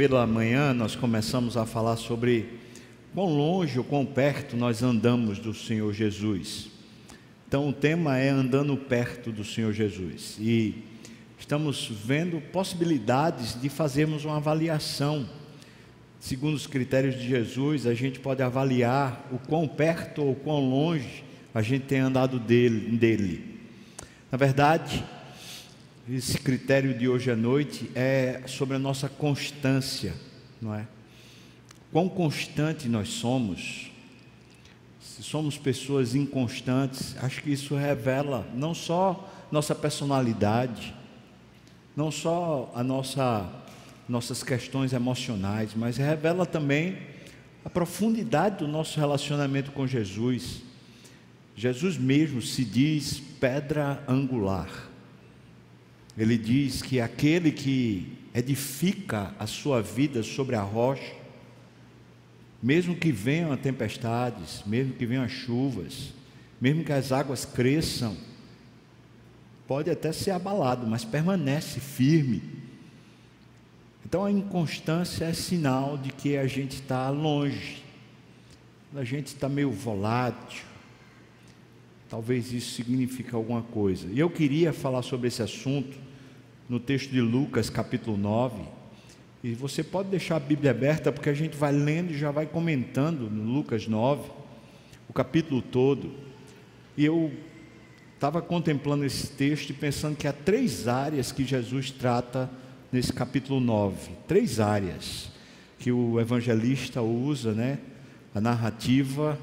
Pela manhã nós começamos a falar sobre quão longe ou quão perto nós andamos do Senhor Jesus. Então o tema é andando perto do Senhor Jesus. E estamos vendo possibilidades de fazermos uma avaliação. Segundo os critérios de Jesus, a gente pode avaliar o quão perto ou quão longe a gente tem andado dele. dele. Na verdade, esse critério de hoje à noite é sobre a nossa constância, não é? Quão constante nós somos. Se somos pessoas inconstantes, acho que isso revela não só nossa personalidade, não só a nossa nossas questões emocionais, mas revela também a profundidade do nosso relacionamento com Jesus. Jesus mesmo se diz pedra angular. Ele diz que aquele que edifica a sua vida sobre a rocha, mesmo que venham tempestades, mesmo que venham chuvas, mesmo que as águas cresçam, pode até ser abalado, mas permanece firme. Então a inconstância é sinal de que a gente está longe, a gente está meio volátil. Talvez isso signifique alguma coisa. E eu queria falar sobre esse assunto no texto de Lucas, capítulo 9. E você pode deixar a Bíblia aberta, porque a gente vai lendo e já vai comentando no Lucas 9, o capítulo todo. E eu estava contemplando esse texto e pensando que há três áreas que Jesus trata nesse capítulo 9. Três áreas que o evangelista usa, né? A narrativa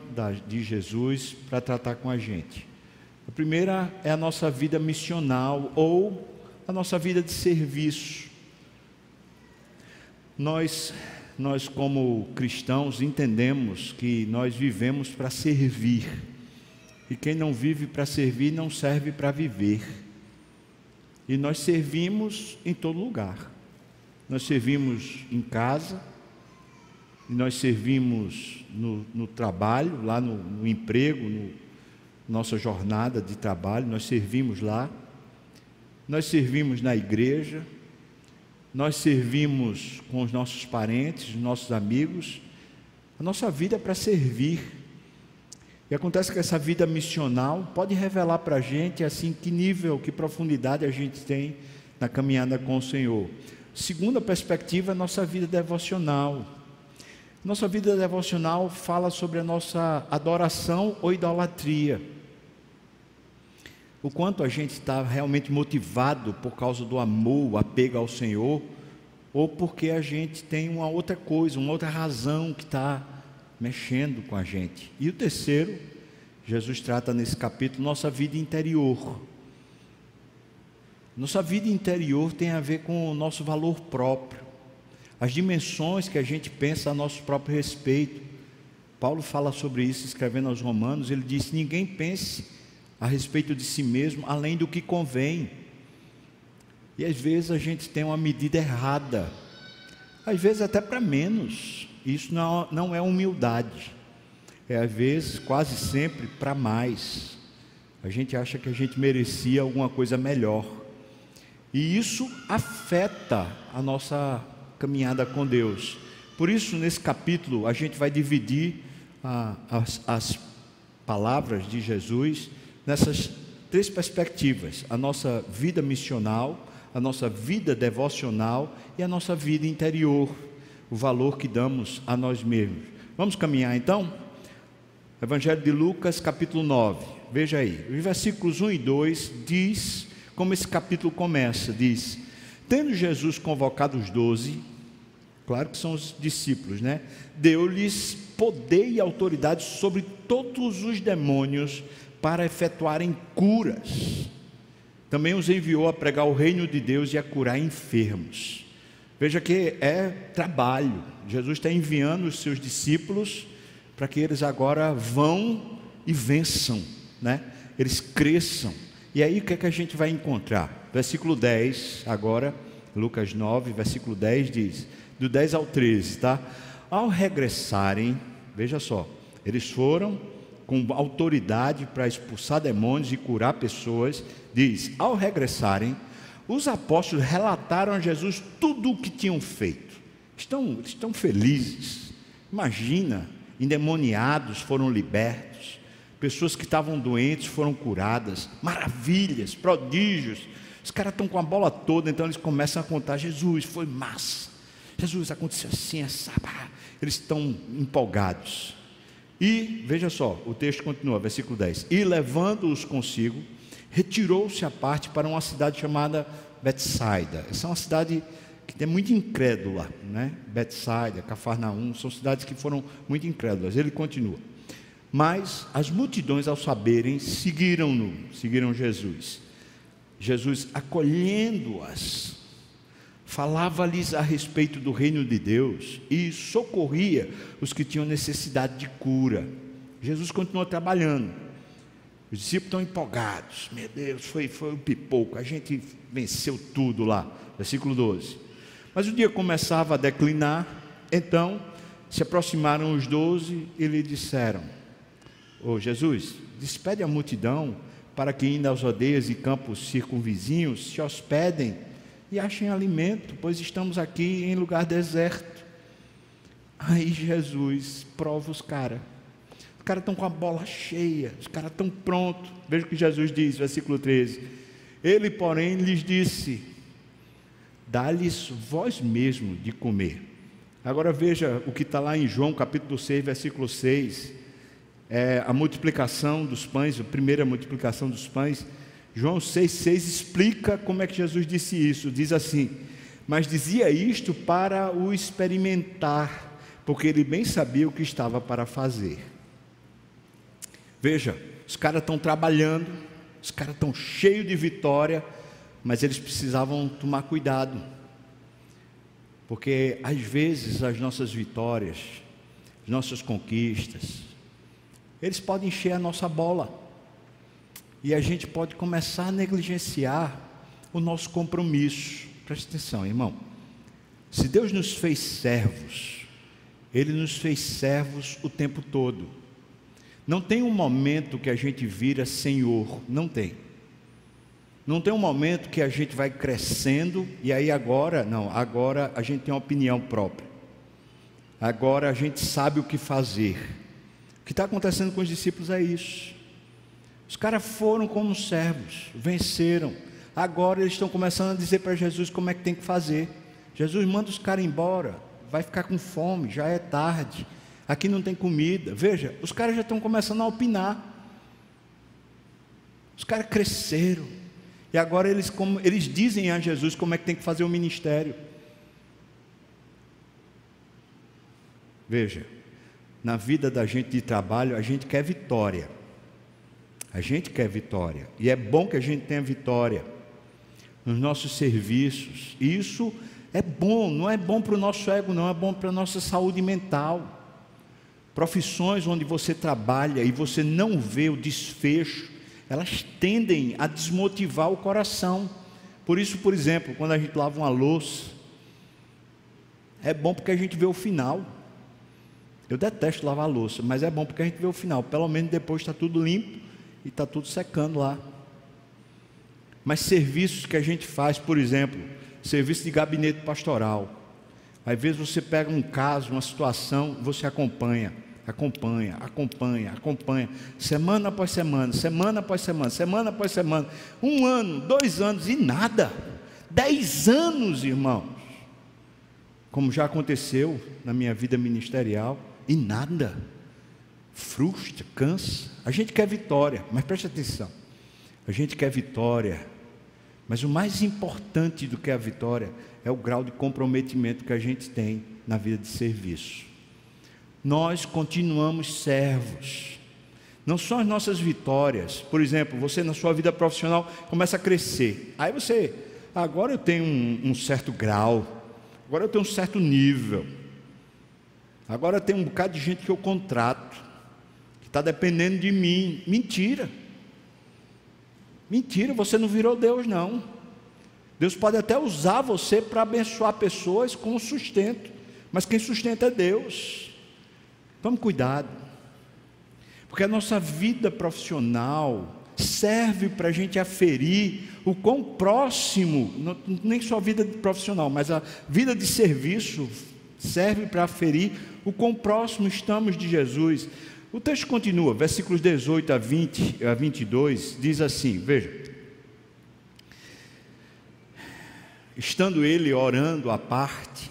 de Jesus para tratar com a gente. A primeira é a nossa vida missional ou a nossa vida de serviço. Nós, nós como cristãos, entendemos que nós vivemos para servir. E quem não vive para servir não serve para viver. E nós servimos em todo lugar. Nós servimos em casa, nós servimos no, no trabalho, lá no, no emprego, no, nossa jornada de trabalho, nós servimos lá nós servimos na igreja, nós servimos com os nossos parentes, os nossos amigos. A nossa vida é para servir. E acontece que essa vida missional pode revelar para a gente assim que nível, que profundidade a gente tem na caminhada com o Senhor. Segunda perspectiva, nossa vida devocional. Nossa vida devocional fala sobre a nossa adoração ou idolatria o quanto a gente está realmente motivado por causa do amor, o apego ao Senhor, ou porque a gente tem uma outra coisa, uma outra razão que está mexendo com a gente. E o terceiro, Jesus trata nesse capítulo nossa vida interior. Nossa vida interior tem a ver com o nosso valor próprio, as dimensões que a gente pensa a nosso próprio respeito. Paulo fala sobre isso escrevendo aos Romanos, ele diz: ninguém pense a respeito de si mesmo além do que convém. E às vezes a gente tem uma medida errada, às vezes até para menos. Isso não, não é humildade, é às vezes, quase sempre, para mais. A gente acha que a gente merecia alguma coisa melhor. E isso afeta a nossa caminhada com Deus. Por isso, nesse capítulo, a gente vai dividir as, as palavras de Jesus nessas três perspectivas: a nossa vida missional, a nossa vida devocional e a nossa vida interior, o valor que damos a nós mesmos. Vamos caminhar então? Evangelho de Lucas, capítulo 9. Veja aí, os versículos 1 e 2 diz como esse capítulo começa, diz: Tendo Jesus convocado os doze, claro que são os discípulos, né? Deu-lhes poder e autoridade sobre todos os demônios para efetuarem curas. Também os enviou a pregar o reino de Deus e a curar enfermos. Veja que é trabalho. Jesus está enviando os seus discípulos para que eles agora vão e vençam, né? Eles cresçam. E aí o que é que a gente vai encontrar? Versículo 10, agora, Lucas 9, versículo 10 diz: do 10 ao 13, tá? Ao regressarem, veja só, eles foram com autoridade para expulsar demônios e curar pessoas, diz: ao regressarem, os apóstolos relataram a Jesus tudo o que tinham feito. Estão, estão felizes. Imagina, endemoniados foram libertos, pessoas que estavam doentes foram curadas, maravilhas, prodígios. Os caras estão com a bola toda, então eles começam a contar: Jesus, foi massa. Jesus, aconteceu assim, essa. Eles estão empolgados. E, veja só, o texto continua, versículo 10: E levando-os consigo, retirou-se à parte para uma cidade chamada Betsaida. Essa é uma cidade que é muito incrédula, né? Betsaida, Cafarnaum, são cidades que foram muito incrédulas. Ele continua. Mas as multidões, ao saberem, seguiram-no, seguiram Jesus. Jesus, acolhendo-as, falava-lhes a respeito do reino de Deus e socorria os que tinham necessidade de cura. Jesus continuou trabalhando. Os discípulos estão empolgados. Meu Deus, foi, foi um pipoco. A gente venceu tudo lá. Versículo 12. Mas o dia começava a declinar. Então se aproximaram os doze e lhe disseram: Ô oh, Jesus, despede a multidão para que, indo aos aldeias e campos circunvizinhos, se hospedem e achem alimento, pois estamos aqui em lugar deserto. Aí Jesus prova os caras. Os caras estão com a bola cheia, os caras estão prontos. Veja o que Jesus diz, versículo 13. Ele, porém, lhes disse: Dá-lhes vós mesmo de comer. Agora veja o que está lá em João capítulo 6, versículo 6. É a multiplicação dos pães, a primeira multiplicação dos pães. João 6,6 explica como é que Jesus disse isso. Diz assim: Mas dizia isto para o experimentar, porque ele bem sabia o que estava para fazer. Veja, os caras estão trabalhando, os caras estão cheios de vitória, mas eles precisavam tomar cuidado, porque às vezes as nossas vitórias, as nossas conquistas, eles podem encher a nossa bola. E a gente pode começar a negligenciar o nosso compromisso. Presta atenção, irmão. Se Deus nos fez servos, Ele nos fez servos o tempo todo. Não tem um momento que a gente vira Senhor, não tem. Não tem um momento que a gente vai crescendo e aí agora, não, agora a gente tem uma opinião própria. Agora a gente sabe o que fazer. O que está acontecendo com os discípulos é isso. Os caras foram como servos, venceram. Agora eles estão começando a dizer para Jesus como é que tem que fazer. Jesus manda os caras embora, vai ficar com fome, já é tarde. Aqui não tem comida. Veja, os caras já estão começando a opinar. Os caras cresceram. E agora eles, como, eles dizem a Jesus como é que tem que fazer o ministério. Veja, na vida da gente de trabalho, a gente quer vitória. A gente quer vitória. E é bom que a gente tenha vitória nos nossos serviços. Isso é bom, não é bom para o nosso ego, não, é bom para a nossa saúde mental. Profissões onde você trabalha e você não vê o desfecho, elas tendem a desmotivar o coração. Por isso, por exemplo, quando a gente lava uma louça, é bom porque a gente vê o final. Eu detesto lavar louça, mas é bom porque a gente vê o final. Pelo menos depois está tudo limpo e está tudo secando lá. Mas serviços que a gente faz, por exemplo, serviço de gabinete pastoral. Às vezes você pega um caso, uma situação, você acompanha, acompanha, acompanha, acompanha, semana após semana, semana após semana, semana após semana, um ano, dois anos e nada. Dez anos, irmãos. Como já aconteceu na minha vida ministerial, e nada frustra, cansa. A gente quer vitória, mas preste atenção. A gente quer vitória, mas o mais importante do que a vitória é o grau de comprometimento que a gente tem na vida de serviço. Nós continuamos servos. Não são as nossas vitórias. Por exemplo, você na sua vida profissional começa a crescer. Aí você, agora eu tenho um, um certo grau, agora eu tenho um certo nível. Agora tem um bocado de gente que eu contrato está dependendo de mim. Mentira. Mentira, você não virou Deus, não. Deus pode até usar você para abençoar pessoas com sustento, mas quem sustenta é Deus. Tome cuidado, porque a nossa vida profissional serve para a gente aferir o quão próximo, nem só a vida profissional, mas a vida de serviço serve para aferir o quão próximo estamos de Jesus. O texto continua, versículos 18 a, 20, a 22, diz assim: veja. Estando ele orando à parte,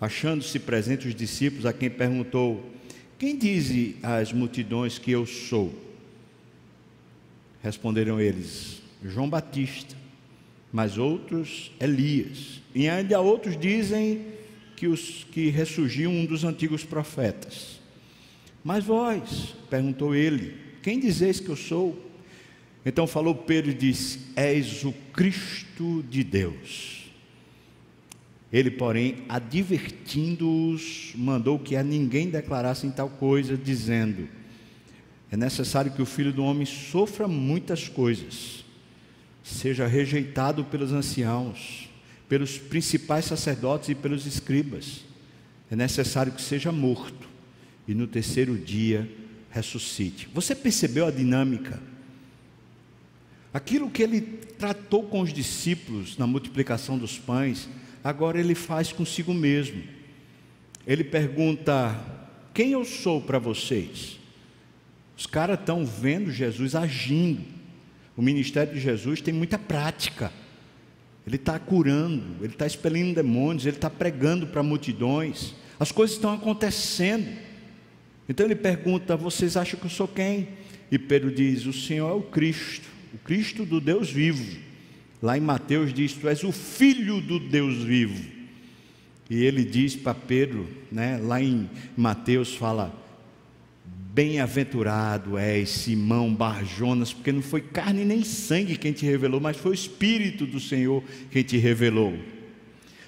achando-se presentes os discípulos, a quem perguntou: Quem diz as multidões que eu sou? Responderam eles: João Batista, mas outros Elias, e ainda outros dizem que os que ressurgiu um dos antigos profetas. Mas vós, perguntou ele, quem dizeis que eu sou? Então falou Pedro e disse: És o Cristo de Deus. Ele, porém, advertindo-os, mandou que a ninguém declarassem tal coisa, dizendo: É necessário que o filho do homem sofra muitas coisas, seja rejeitado pelos anciãos, pelos principais sacerdotes e pelos escribas. É necessário que seja morto e no terceiro dia ressuscite. Você percebeu a dinâmica? Aquilo que ele tratou com os discípulos na multiplicação dos pães, agora ele faz consigo mesmo. Ele pergunta: Quem eu sou para vocês? Os caras estão vendo Jesus agindo. O ministério de Jesus tem muita prática. Ele está curando, ele está expelindo demônios, ele está pregando para multidões. As coisas estão acontecendo. Então ele pergunta: Vocês acham que eu sou quem? E Pedro diz: O Senhor é o Cristo, o Cristo do Deus vivo. Lá em Mateus diz: Tu és o Filho do Deus vivo. E ele diz para Pedro, né, lá em Mateus fala: Bem-aventurado és Simão Barjonas, porque não foi carne nem sangue quem te revelou, mas foi o Espírito do Senhor quem te revelou.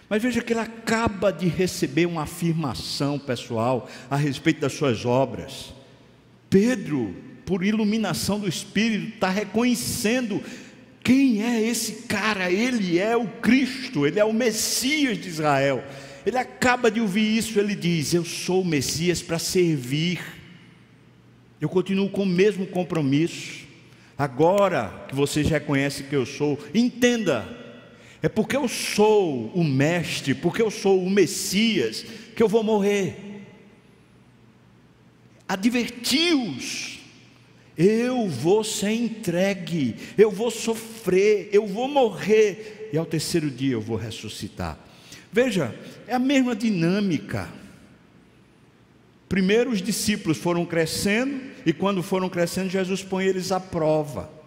Mas veja que ele acaba de receber uma afirmação pessoal a respeito das suas obras. Pedro, por iluminação do Espírito, está reconhecendo quem é esse cara. Ele é o Cristo, ele é o Messias de Israel. Ele acaba de ouvir isso, ele diz: Eu sou o Messias para servir. Eu continuo com o mesmo compromisso. Agora que vocês reconhecem que eu sou, entenda, é porque eu sou o Mestre, porque eu sou o Messias, que eu vou morrer. Adverti-os, eu vou ser entregue, eu vou sofrer, eu vou morrer, e ao terceiro dia eu vou ressuscitar. Veja, é a mesma dinâmica. Primeiro os discípulos foram crescendo, e quando foram crescendo, Jesus põe eles à prova.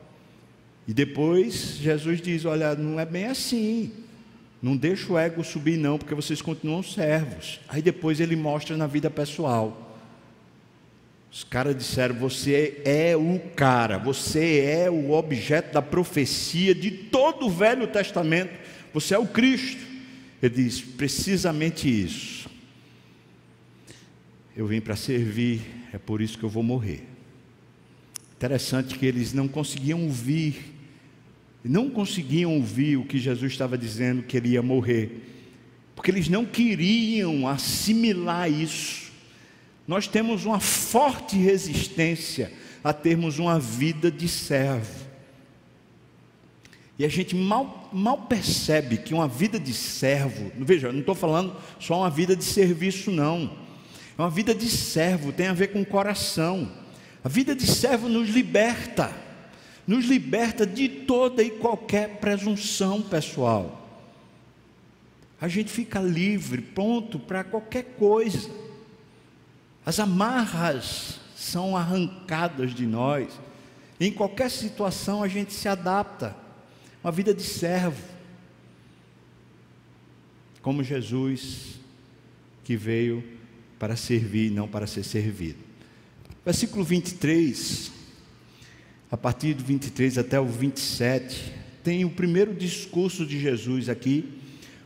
E depois Jesus diz: Olha, não é bem assim. Não deixa o ego subir, não, porque vocês continuam servos. Aí depois ele mostra na vida pessoal. Os caras disseram: Você é o cara, você é o objeto da profecia de todo o Velho Testamento, você é o Cristo. Ele diz: Precisamente isso. Eu vim para servir, é por isso que eu vou morrer. Interessante que eles não conseguiam ouvir, não conseguiam ouvir o que Jesus estava dizendo que ele ia morrer, porque eles não queriam assimilar isso. Nós temos uma forte resistência a termos uma vida de servo. E a gente mal, mal percebe que uma vida de servo, veja, não estou falando só uma vida de serviço, não. É uma vida de servo, tem a ver com coração. A vida de servo nos liberta, nos liberta de toda e qualquer presunção pessoal. A gente fica livre, pronto para qualquer coisa. As amarras são arrancadas de nós. Em qualquer situação a gente se adapta. Uma vida de servo. Como Jesus, que veio para servir, não para ser servido. Versículo 23, a partir do 23 até o 27, tem o primeiro discurso de Jesus aqui,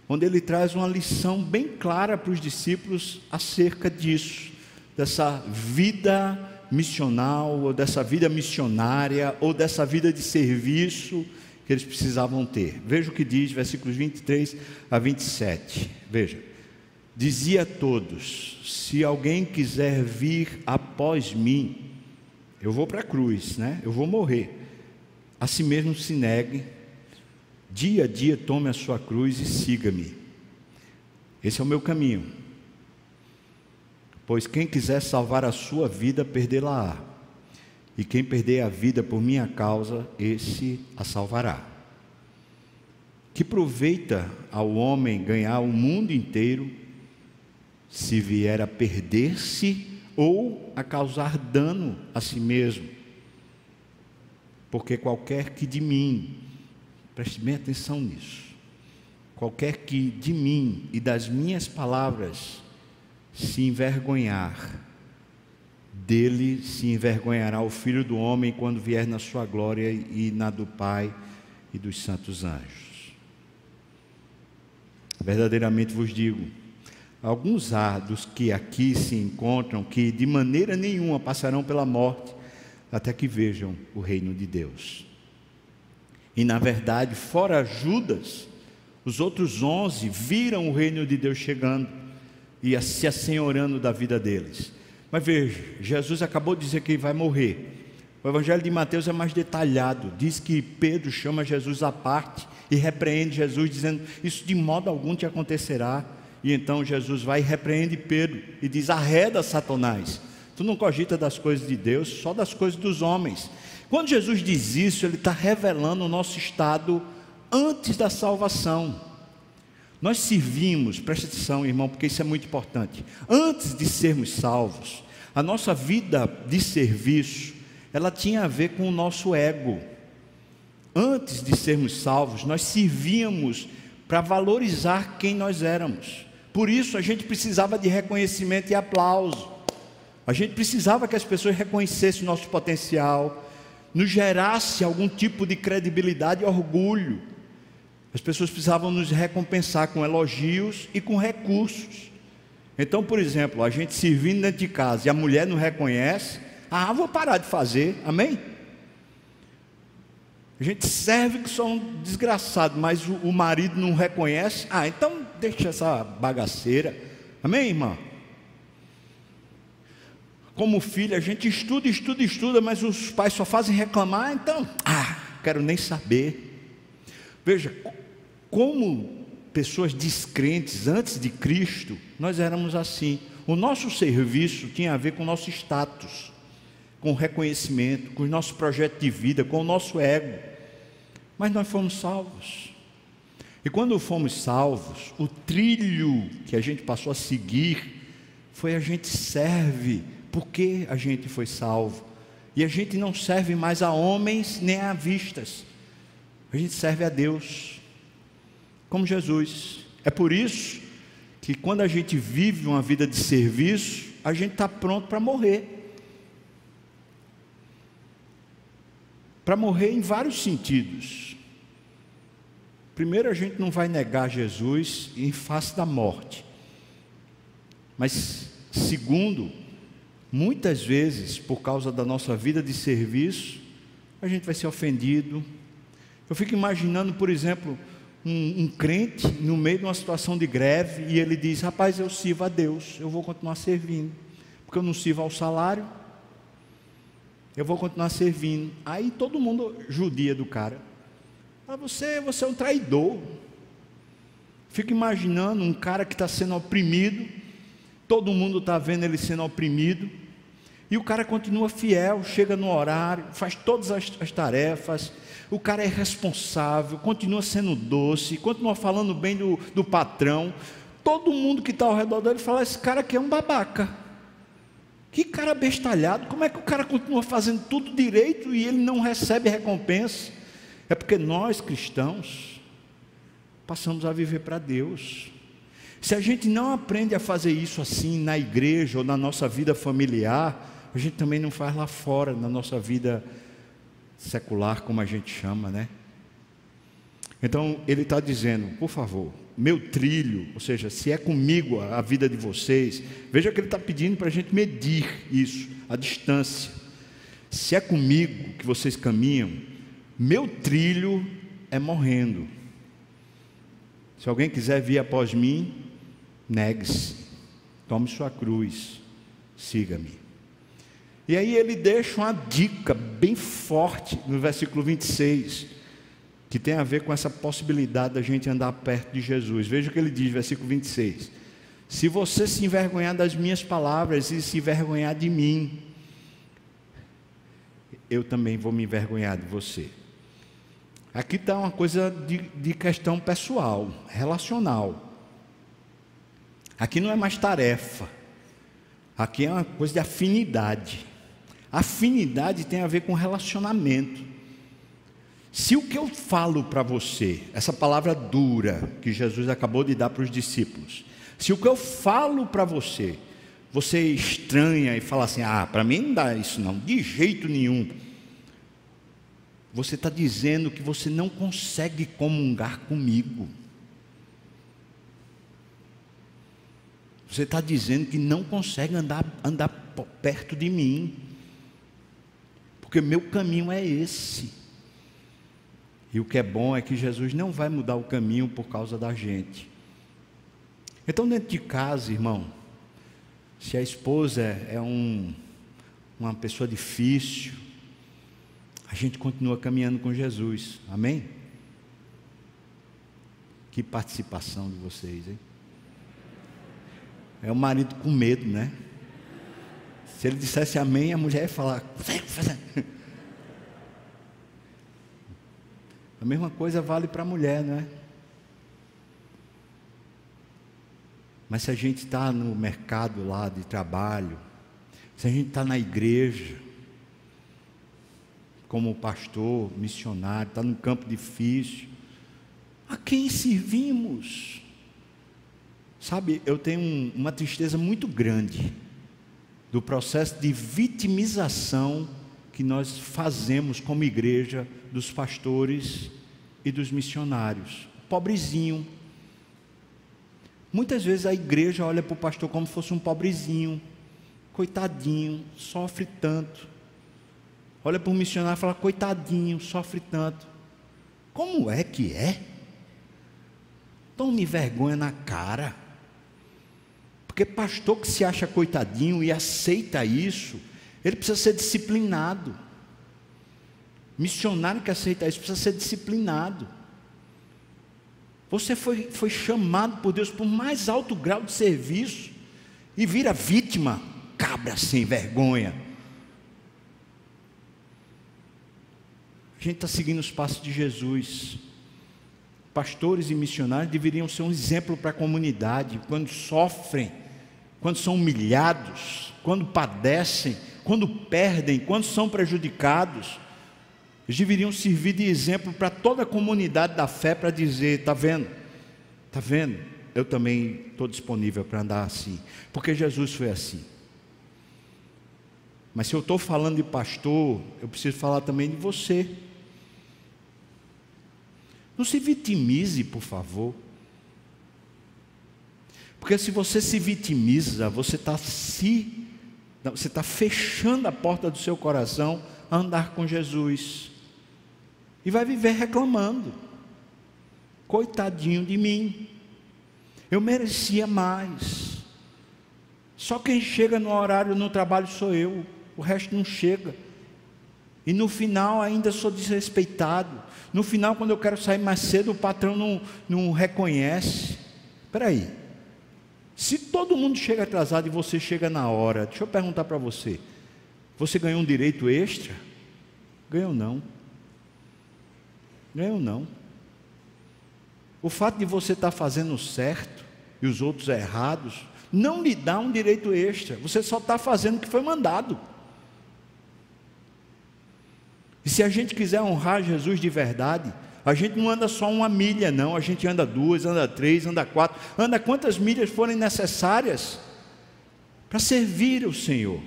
onde ele traz uma lição bem clara para os discípulos acerca disso, dessa vida missional, ou dessa vida missionária, ou dessa vida de serviço que eles precisavam ter. Veja o que diz, versículos 23 a 27. Veja dizia a todos: se alguém quiser vir após mim, eu vou para a cruz, né? Eu vou morrer. A si mesmo se negue, dia a dia tome a sua cruz e siga-me. Esse é o meu caminho. Pois quem quiser salvar a sua vida, perdê-la-á. E quem perder a vida por minha causa, esse a salvará. Que proveita ao homem ganhar o mundo inteiro, se vier a perder-se ou a causar dano a si mesmo. Porque qualquer que de mim, preste bem atenção nisso, qualquer que de mim e das minhas palavras se envergonhar, dele se envergonhará o Filho do Homem quando vier na sua glória e na do Pai e dos santos anjos. Verdadeiramente vos digo, alguns dos que aqui se encontram que de maneira nenhuma passarão pela morte até que vejam o reino de Deus. E na verdade, fora Judas, os outros onze viram o reino de Deus chegando e se assenhorando da vida deles. Mas veja, Jesus acabou de dizer que vai morrer. O Evangelho de Mateus é mais detalhado. Diz que Pedro chama Jesus à parte e repreende Jesus, dizendo: Isso de modo algum te acontecerá. E então Jesus vai e repreende Pedro e diz: Arreda Satanás. Tu não cogita das coisas de Deus, só das coisas dos homens. Quando Jesus diz isso, ele está revelando o nosso estado antes da salvação. Nós servimos, preste atenção, irmão, porque isso é muito importante. Antes de sermos salvos, a nossa vida de serviço, ela tinha a ver com o nosso ego. Antes de sermos salvos, nós servíamos para valorizar quem nós éramos. Por isso a gente precisava de reconhecimento e aplauso. A gente precisava que as pessoas reconhecessem o nosso potencial, nos gerasse algum tipo de credibilidade e orgulho. As pessoas precisavam nos recompensar com elogios e com recursos. Então, por exemplo, a gente servindo dentro de casa e a mulher não reconhece, ah, vou parar de fazer, amém? A gente serve que só um desgraçado, mas o, o marido não reconhece, ah, então deixa essa bagaceira, amém, irmã? Como filho, a gente estuda, estuda, estuda, mas os pais só fazem reclamar, então, ah, quero nem saber. Veja, como pessoas descrentes antes de Cristo, nós éramos assim. O nosso serviço tinha a ver com o nosso status, com reconhecimento, com o nosso projeto de vida, com o nosso ego. Mas nós fomos salvos. E quando fomos salvos, o trilho que a gente passou a seguir foi a gente serve porque a gente foi salvo. E a gente não serve mais a homens nem a vistas. A gente serve a Deus como Jesus. É por isso que quando a gente vive uma vida de serviço, a gente está pronto para morrer. Para morrer em vários sentidos. Primeiro, a gente não vai negar Jesus em face da morte. Mas, segundo, muitas vezes, por causa da nossa vida de serviço, a gente vai ser ofendido. Eu fico imaginando, por exemplo, um, um, crente no meio de uma situação de greve e ele diz: Rapaz, eu sirvo a Deus, eu vou continuar servindo, porque eu não sirvo ao salário, eu vou continuar servindo. Aí todo mundo judia do cara. Ah, você, você é um traidor. Fico imaginando um cara que está sendo oprimido, todo mundo está vendo ele sendo oprimido, e o cara continua fiel, chega no horário, faz todas as, as tarefas, o cara é responsável, continua sendo doce, continua falando bem do, do patrão. Todo mundo que está ao redor dele fala: esse cara aqui é um babaca. Que cara bestalhado, como é que o cara continua fazendo tudo direito e ele não recebe recompensa? É porque nós cristãos passamos a viver para Deus. Se a gente não aprende a fazer isso assim na igreja ou na nossa vida familiar, a gente também não faz lá fora, na nossa vida secular, como a gente chama, né? Então ele está dizendo, por favor, meu trilho, ou seja, se é comigo a vida de vocês, veja que ele está pedindo para a gente medir isso, a distância. Se é comigo que vocês caminham, meu trilho é morrendo. Se alguém quiser vir após mim, negue-se, tome sua cruz, siga-me. E aí ele deixa uma dica bem forte no versículo 26, que tem a ver com essa possibilidade da gente andar perto de Jesus. Veja o que ele diz, versículo 26. Se você se envergonhar das minhas palavras e se envergonhar de mim, eu também vou me envergonhar de você. Aqui está uma coisa de, de questão pessoal, relacional. Aqui não é mais tarefa. Aqui é uma coisa de afinidade. Afinidade tem a ver com relacionamento. Se o que eu falo para você, essa palavra dura que Jesus acabou de dar para os discípulos, se o que eu falo para você, você estranha e fala assim: ah, para mim não dá isso não, de jeito nenhum. Você está dizendo que você não consegue comungar comigo. Você está dizendo que não consegue andar, andar perto de mim. Porque meu caminho é esse. E o que é bom é que Jesus não vai mudar o caminho por causa da gente. Então, dentro de casa, irmão, se a esposa é um, uma pessoa difícil, a gente continua caminhando com Jesus. Amém? Que participação de vocês, hein? É o marido com medo, né? Se ele dissesse amém, a mulher ia falar. A mesma coisa vale para a mulher, não é? Mas se a gente está no mercado lá de trabalho, se a gente está na igreja, como pastor, missionário, está num campo difícil, a quem servimos? Sabe, eu tenho uma tristeza muito grande do processo de vitimização que nós fazemos como igreja dos pastores e dos missionários. Pobrezinho. Muitas vezes a igreja olha para o pastor como se fosse um pobrezinho, coitadinho, sofre tanto. Olha para o missionário e fala, coitadinho, sofre tanto. Como é que é? Tome vergonha na cara. Porque pastor que se acha coitadinho e aceita isso, ele precisa ser disciplinado. Missionário que aceita isso precisa ser disciplinado. Você foi, foi chamado por Deus por mais alto grau de serviço e vira vítima, cabra sem vergonha. A gente está seguindo os passos de Jesus pastores e missionários deveriam ser um exemplo para a comunidade quando sofrem quando são humilhados, quando padecem, quando perdem, quando são prejudicados, eles deveriam servir de exemplo para toda a comunidade da fé para dizer: está vendo? Está vendo? Eu também estou disponível para andar assim, porque Jesus foi assim. Mas se eu estou falando de pastor, eu preciso falar também de você. Não se vitimize, por favor. Porque se você se vitimiza, você está se, você está fechando a porta do seu coração a andar com Jesus. E vai viver reclamando. Coitadinho de mim. Eu merecia mais. Só quem chega no horário no trabalho sou eu, o resto não chega. E no final ainda sou desrespeitado. No final, quando eu quero sair mais cedo, o patrão não, não reconhece. Espera aí. Se todo mundo chega atrasado e você chega na hora, deixa eu perguntar para você: você ganhou um direito extra? Ganhou não. Ganhou não. O fato de você estar tá fazendo certo e os outros errados não lhe dá um direito extra. Você só está fazendo o que foi mandado. E se a gente quiser honrar Jesus de verdade, a gente não anda só uma milha, não. A gente anda duas, anda três, anda quatro, anda quantas milhas forem necessárias para servir o Senhor.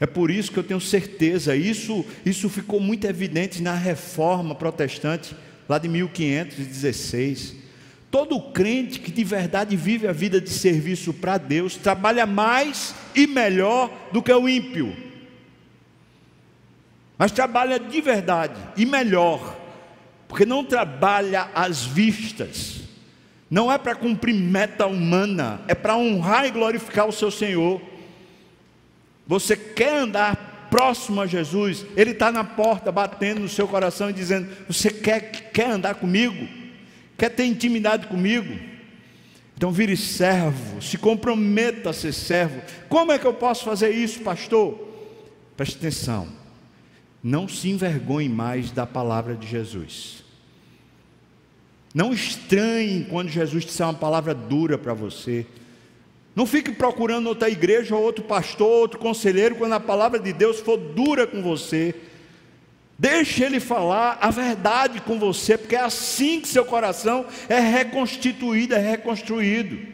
É por isso que eu tenho certeza, isso, isso ficou muito evidente na reforma protestante, lá de 1516. Todo crente que de verdade vive a vida de serviço para Deus trabalha mais e melhor do que o ímpio mas trabalha de verdade e melhor, porque não trabalha às vistas, não é para cumprir meta humana, é para honrar e glorificar o seu Senhor. Você quer andar próximo a Jesus, Ele está na porta batendo no seu coração e dizendo: Você quer, quer andar comigo? Quer ter intimidade comigo? Então vire servo, se comprometa a ser servo. Como é que eu posso fazer isso, pastor? Preste atenção. Não se envergonhe mais da palavra de Jesus. Não estranhe quando Jesus disser uma palavra dura para você. Não fique procurando outra igreja, ou outro pastor, outro conselheiro, quando a palavra de Deus for dura com você. Deixe ele falar a verdade com você, porque é assim que seu coração é reconstituído, é reconstruído.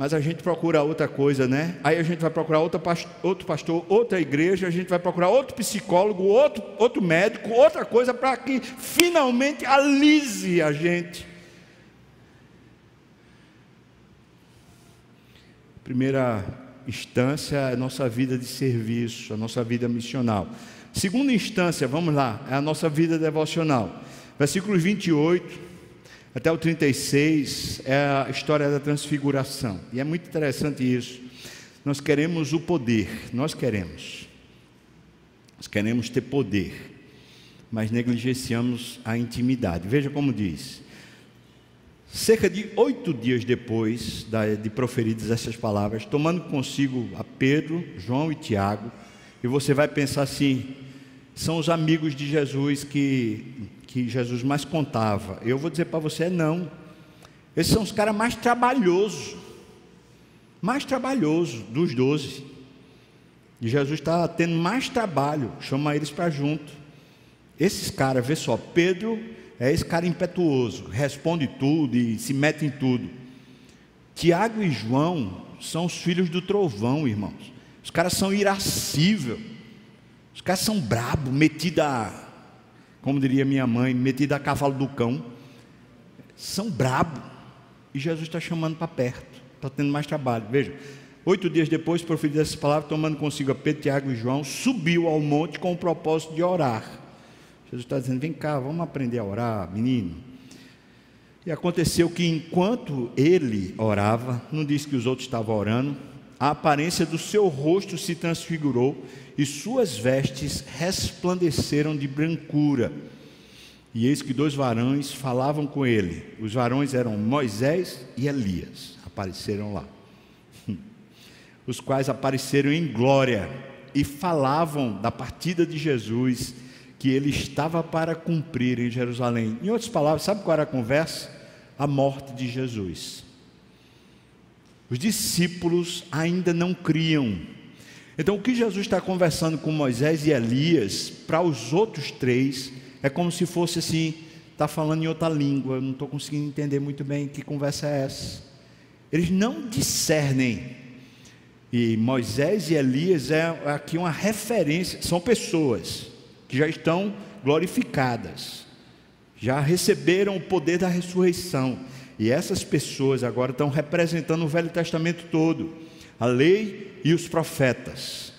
Mas a gente procura outra coisa, né? Aí a gente vai procurar outra, outro pastor, outra igreja, a gente vai procurar outro psicólogo, outro, outro médico, outra coisa para que finalmente alise a gente. Primeira instância é a nossa vida de serviço, a nossa vida missional. Segunda instância, vamos lá, é a nossa vida devocional. Versículos 28 até o 36 é a história da transfiguração. E é muito interessante isso. Nós queremos o poder, nós queremos. Nós queremos ter poder, mas negligenciamos a intimidade. Veja como diz: Cerca de oito dias depois de proferidas essas palavras, tomando consigo a Pedro, João e Tiago, e você vai pensar assim: são os amigos de Jesus que, que Jesus mais contava. Eu vou dizer para você: não. Esses são os caras mais trabalhosos, mais trabalhosos dos doze. E Jesus está tendo mais trabalho, chama eles para junto. Esses caras, vê só, Pedro é esse cara impetuoso, responde tudo e se mete em tudo. Tiago e João são os filhos do trovão, irmãos. Os caras são irascíveis. Os caras são brabo, metidos a, como diria minha mãe, metidos a cavalo do cão. São brabo. E Jesus está chamando para perto. Está tendo mais trabalho. Veja, oito dias depois, proferiu essas palavras, tomando consigo a Pedro, Tiago e João, subiu ao monte com o propósito de orar. Jesus está dizendo: vem cá, vamos aprender a orar, menino. E aconteceu que enquanto ele orava, não diz que os outros estavam orando, a aparência do seu rosto se transfigurou e suas vestes resplandeceram de brancura. E eis que dois varões falavam com ele. Os varões eram Moisés e Elias, apareceram lá. Os quais apareceram em glória e falavam da partida de Jesus que ele estava para cumprir em Jerusalém. Em outras palavras, sabe qual era a conversa? A morte de Jesus. Os discípulos ainda não criam. Então, o que Jesus está conversando com Moisés e Elias, para os outros três, é como se fosse assim: está falando em outra língua, eu não estou conseguindo entender muito bem que conversa é essa. Eles não discernem. E Moisés e Elias é aqui uma referência, são pessoas que já estão glorificadas, já receberam o poder da ressurreição. E essas pessoas agora estão representando o Velho Testamento todo, a lei e os profetas.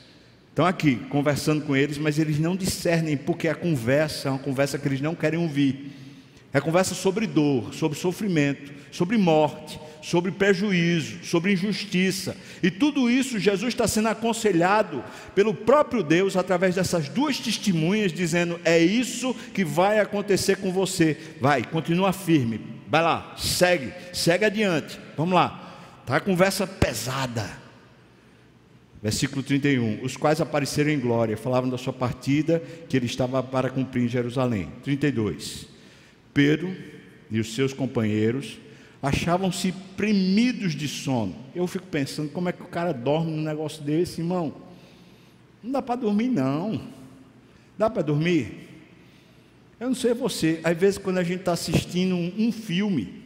Estão aqui conversando com eles, mas eles não discernem, porque a conversa é uma conversa que eles não querem ouvir. É conversa sobre dor, sobre sofrimento, sobre morte, sobre prejuízo, sobre injustiça. E tudo isso Jesus está sendo aconselhado pelo próprio Deus através dessas duas testemunhas, dizendo: é isso que vai acontecer com você. Vai, continua firme, vai lá, segue, segue adiante. Vamos lá. Está a conversa pesada. Versículo 31. Os quais apareceram em glória, falavam da sua partida que ele estava para cumprir em Jerusalém. 32. Pedro e os seus companheiros achavam-se premidos de sono. Eu fico pensando como é que o cara dorme num negócio desse, irmão. Não dá para dormir, não. Dá para dormir? Eu não sei você, às vezes quando a gente está assistindo um, um, filme,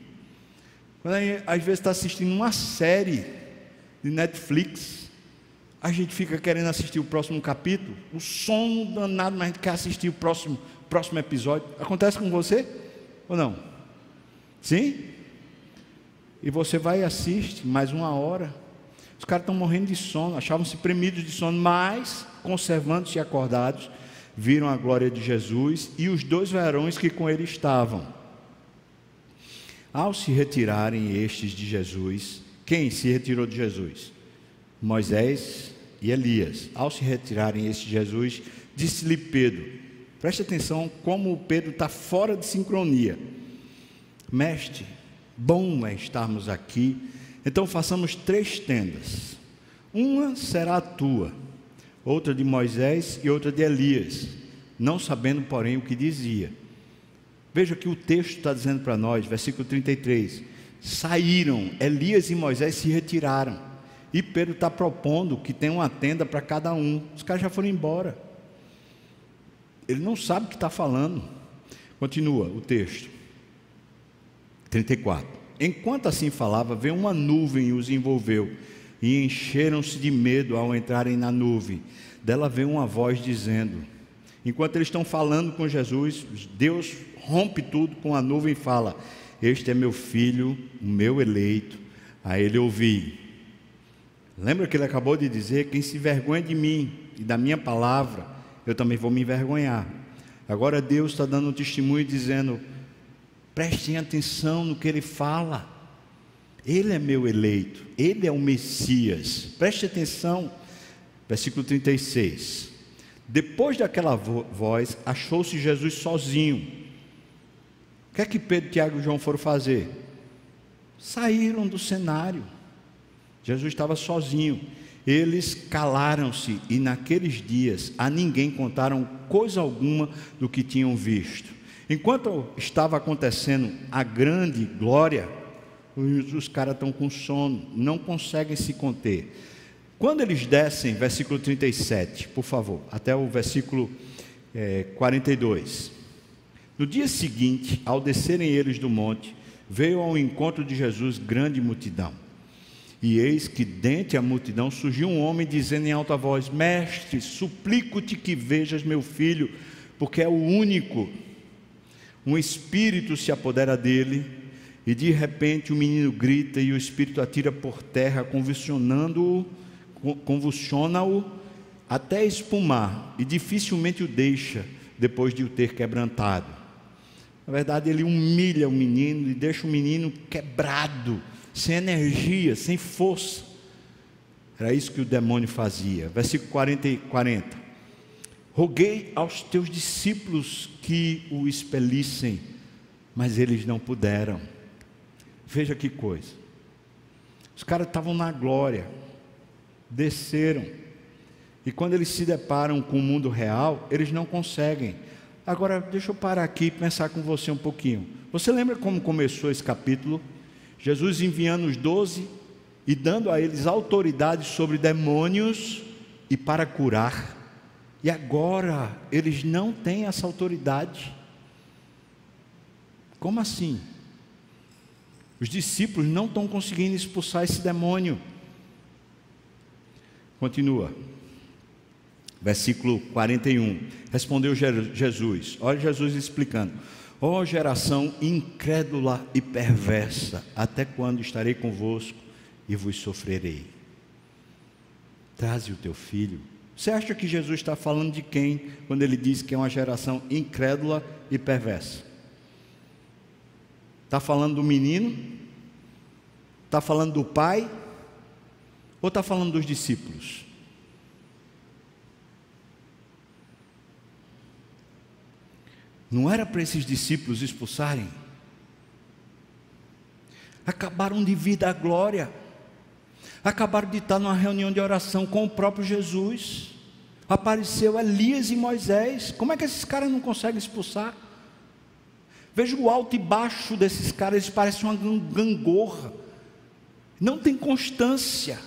quando a gente, às vezes está assistindo uma série de Netflix, a gente fica querendo assistir o próximo capítulo, o sono danado, mas a gente quer assistir o próximo, próximo episódio. Acontece com você? Ou não? Sim? E você vai e assiste mais uma hora. Os caras estão morrendo de sono, achavam-se premidos de sono, mas, conservando-se acordados, viram a glória de Jesus e os dois varões que com ele estavam. Ao se retirarem estes de Jesus, quem se retirou de Jesus? Moisés e Elias. Ao se retirarem estes de Jesus, disse-lhe Pedro: preste atenção como Pedro está fora de sincronia. Mestre, Bom é estarmos aqui. Então façamos três tendas. Uma será a tua, outra de Moisés e outra de Elias, não sabendo, porém, o que dizia. Veja que o texto está dizendo para nós, versículo 33. Saíram, Elias e Moisés se retiraram. E Pedro está propondo que tem uma tenda para cada um. Os caras já foram embora. Ele não sabe o que está falando. Continua o texto. 34. Enquanto assim falava, veio uma nuvem e os envolveu, e encheram-se de medo ao entrarem na nuvem. Dela veio uma voz dizendo: Enquanto eles estão falando com Jesus, Deus rompe tudo com a nuvem e fala: Este é meu filho, o meu eleito, a ele ouvi. Lembra que ele acabou de dizer: Quem se vergonha de mim e da minha palavra, eu também vou me envergonhar. Agora Deus está dando um testemunho dizendo: Prestem atenção no que ele fala. Ele é meu eleito, ele é o Messias. Preste atenção. Versículo 36. Depois daquela voz, achou-se Jesus sozinho. O que é que Pedro, Tiago e João foram fazer? Saíram do cenário. Jesus estava sozinho. Eles calaram-se e naqueles dias a ninguém contaram coisa alguma do que tinham visto. Enquanto estava acontecendo a grande glória, os, os caras estão com sono, não conseguem se conter. Quando eles descem, versículo 37, por favor, até o versículo é, 42. No dia seguinte, ao descerem eles do monte, veio ao encontro de Jesus grande multidão. E eis que dentre a multidão surgiu um homem dizendo em alta voz: Mestre, suplico-te que vejas meu filho, porque é o único um espírito se apodera dele, e de repente o menino grita e o espírito atira por terra, convulsionando-o, convulsiona-o até espumar, e dificilmente o deixa depois de o ter quebrantado. Na verdade, ele humilha o menino e deixa o menino quebrado, sem energia, sem força. Era isso que o demônio fazia. Versículo 40 e 40. Roguei aos teus discípulos que o expelissem, mas eles não puderam. Veja que coisa. Os caras estavam na glória, desceram, e quando eles se deparam com o mundo real, eles não conseguem. Agora, deixa eu parar aqui e pensar com você um pouquinho. Você lembra como começou esse capítulo? Jesus enviando os doze e dando a eles autoridade sobre demônios e para curar. E agora eles não têm essa autoridade. Como assim? Os discípulos não estão conseguindo expulsar esse demônio. Continua. Versículo 41. Respondeu Jesus. Olha Jesus explicando. Ó oh, geração incrédula e perversa, até quando estarei convosco e vos sofrerei? Traze o teu filho. Você acha que Jesus está falando de quem quando ele diz que é uma geração incrédula e perversa? Está falando do menino? Está falando do pai? Ou está falando dos discípulos? Não era para esses discípulos expulsarem? Acabaram de vir da glória acabaram de estar numa reunião de oração com o próprio Jesus. Apareceu Elias e Moisés. Como é que esses caras não conseguem expulsar? Veja o alto e baixo desses caras, eles parecem uma gangorra. Não tem constância.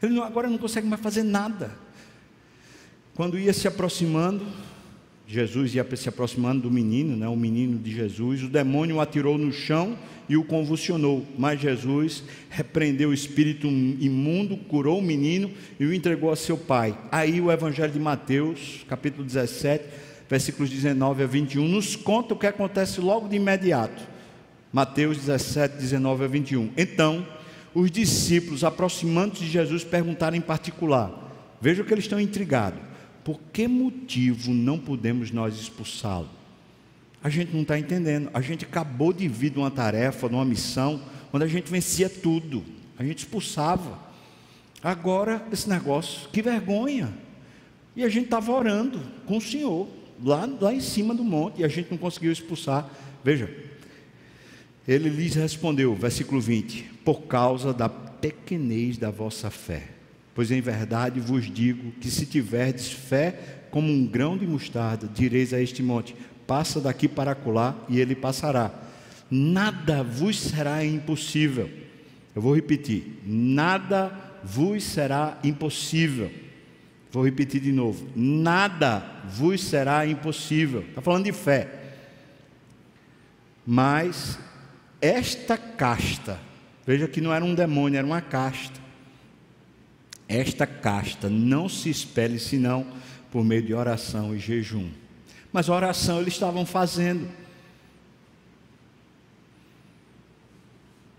Ele agora não consegue mais fazer nada. Quando ia se aproximando, Jesus ia se aproximando do menino, né, o menino de Jesus, o demônio o atirou no chão e o convulsionou. Mas Jesus repreendeu o espírito imundo, curou o menino e o entregou a seu pai. Aí o Evangelho de Mateus, capítulo 17, versículos 19 a 21, nos conta o que acontece logo de imediato. Mateus 17, 19 a 21. Então, os discípulos, aproximando-se de Jesus, perguntaram em particular: veja que eles estão intrigados por que motivo não podemos nós expulsá-lo? A gente não está entendendo. A gente acabou de vir de uma tarefa, de uma missão, onde a gente vencia tudo, a gente expulsava. Agora, esse negócio, que vergonha. E a gente estava orando com o Senhor, lá, lá em cima do monte, e a gente não conseguiu expulsar. Veja, ele lhes respondeu, versículo 20: Por causa da pequenez da vossa fé. Pois em verdade vos digo que se tiverdes fé como um grão de mostarda, direis a este monte: passa daqui para acolá, e ele passará. Nada vos será impossível. Eu vou repetir: nada vos será impossível. Vou repetir de novo: nada vos será impossível. Está falando de fé. Mas esta casta, veja que não era um demônio, era uma casta. Esta casta não se espelhe senão por meio de oração e jejum. Mas oração eles estavam fazendo.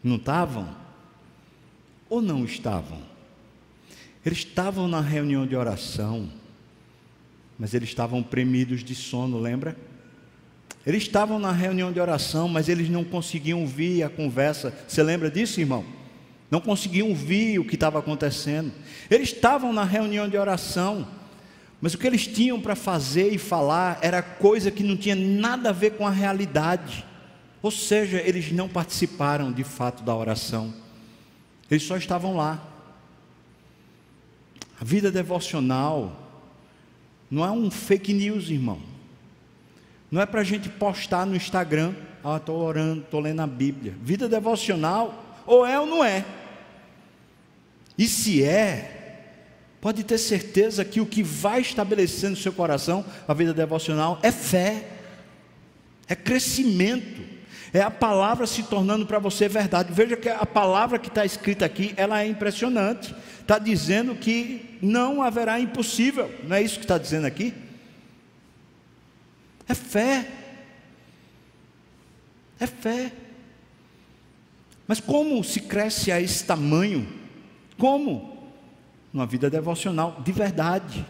Não estavam? Ou não estavam? Eles estavam na reunião de oração, mas eles estavam premidos de sono, lembra? Eles estavam na reunião de oração, mas eles não conseguiam ouvir a conversa. Você lembra disso, irmão? Não conseguiam ouvir o que estava acontecendo. Eles estavam na reunião de oração, mas o que eles tinham para fazer e falar era coisa que não tinha nada a ver com a realidade. Ou seja, eles não participaram de fato da oração. Eles só estavam lá. A vida devocional não é um fake news, irmão. Não é para a gente postar no Instagram, ah, estou orando, estou lendo a Bíblia. Vida devocional, ou é ou não é. E se é, pode ter certeza que o que vai estabelecer no seu coração a vida devocional é fé, é crescimento, é a palavra se tornando para você verdade. Veja que a palavra que está escrita aqui, ela é impressionante. Está dizendo que não haverá impossível, não é isso que está dizendo aqui? É fé. É fé. Mas como se cresce a esse tamanho? Como? Numa vida devocional, de verdade.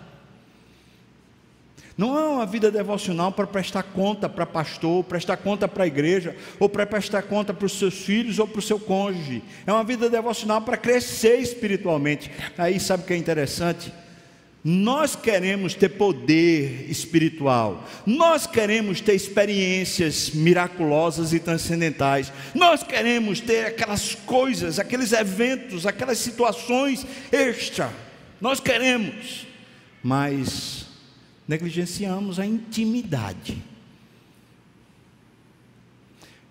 Não é uma vida devocional para prestar conta para pastor, prestar conta para a igreja, ou para prestar conta para os seus filhos ou para o seu cônjuge. É uma vida devocional para crescer espiritualmente. Aí sabe o que é interessante? Nós queremos ter poder espiritual, nós queremos ter experiências miraculosas e transcendentais, nós queremos ter aquelas coisas, aqueles eventos, aquelas situações extra, nós queremos, mas negligenciamos a intimidade.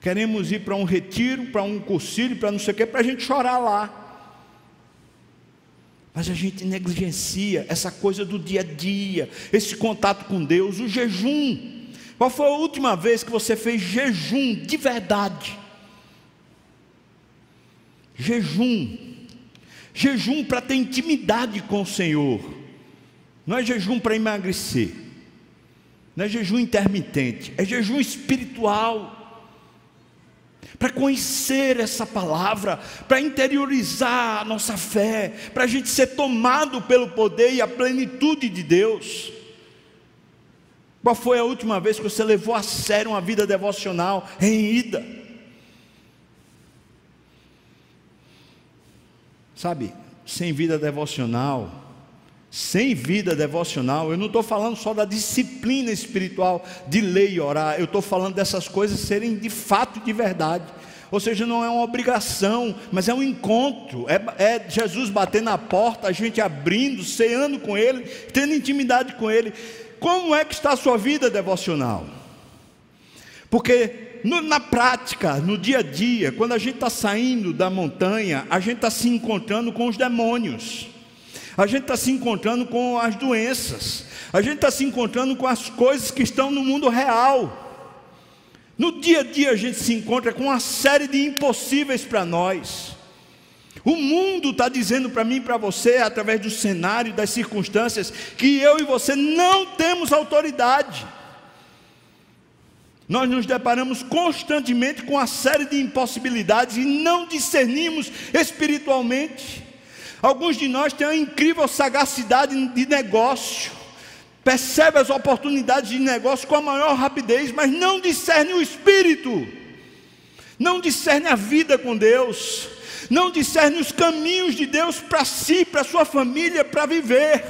Queremos ir para um retiro, para um cursilho, para não sei o quê, para a gente chorar lá. Mas a gente negligencia essa coisa do dia a dia, esse contato com Deus, o jejum. Qual foi a última vez que você fez jejum de verdade? Jejum. Jejum para ter intimidade com o Senhor. Não é jejum para emagrecer. Não é jejum intermitente, é jejum espiritual para conhecer essa palavra, para interiorizar a nossa fé, para a gente ser tomado pelo poder e a plenitude de Deus. Qual foi a última vez que você levou a sério uma vida devocional em ida? Sabe, sem vida devocional, sem vida devocional, eu não estou falando só da disciplina espiritual de ler e orar, eu estou falando dessas coisas serem de fato de verdade. Ou seja, não é uma obrigação, mas é um encontro. É, é Jesus batendo na porta, a gente abrindo, ceando com Ele, tendo intimidade com Ele. Como é que está a sua vida devocional? Porque no, na prática, no dia a dia, quando a gente está saindo da montanha, a gente está se encontrando com os demônios a gente está se encontrando com as doenças, a gente está se encontrando com as coisas que estão no mundo real. No dia a dia a gente se encontra com uma série de impossíveis para nós. O mundo está dizendo para mim e para você, através do cenário, das circunstâncias, que eu e você não temos autoridade. Nós nos deparamos constantemente com uma série de impossibilidades e não discernimos espiritualmente. Alguns de nós têm uma incrível sagacidade de negócio, percebe as oportunidades de negócio com a maior rapidez, mas não discerne o espírito, não discerne a vida com Deus, não discerne os caminhos de Deus para si, para sua família, para viver.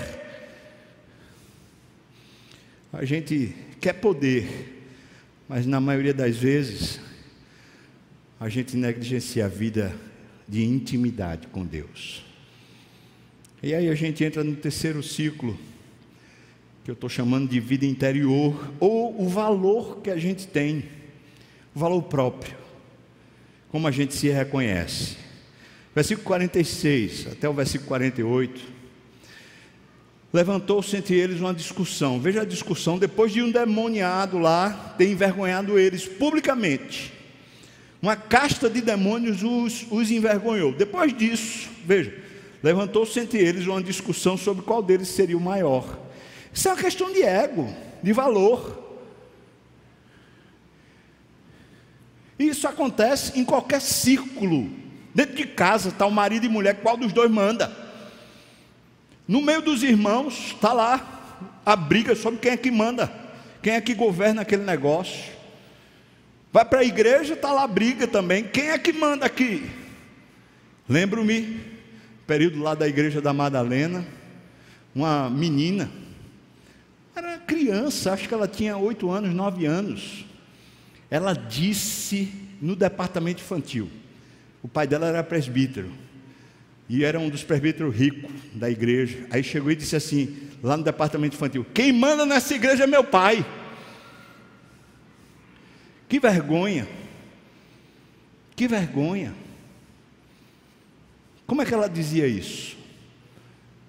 A gente quer poder, Mas na maioria das vezes, a gente negligencia a vida de intimidade com Deus. E aí a gente entra no terceiro ciclo, que eu estou chamando de vida interior, ou o valor que a gente tem, o valor próprio, como a gente se reconhece. Versículo 46 até o versículo 48. Levantou-se entre eles uma discussão. Veja a discussão, depois de um demoniado lá ter envergonhado eles publicamente. Uma casta de demônios os, os envergonhou. Depois disso, veja, levantou-se entre eles uma discussão sobre qual deles seria o maior. Isso é uma questão de ego, de valor. Isso acontece em qualquer círculo. Dentro de casa está o marido e mulher, qual dos dois manda? No meio dos irmãos está lá a briga sobre quem é que manda, quem é que governa aquele negócio. Vai para a igreja, está lá a briga também. Quem é que manda aqui? Lembro-me, período lá da igreja da Madalena, uma menina, era criança, acho que ela tinha oito anos, nove anos. Ela disse no departamento infantil, o pai dela era presbítero, e era um dos presbíteros ricos da igreja. Aí chegou e disse assim, lá no departamento infantil: Quem manda nessa igreja é meu pai. Que vergonha. Que vergonha. Como é que ela dizia isso?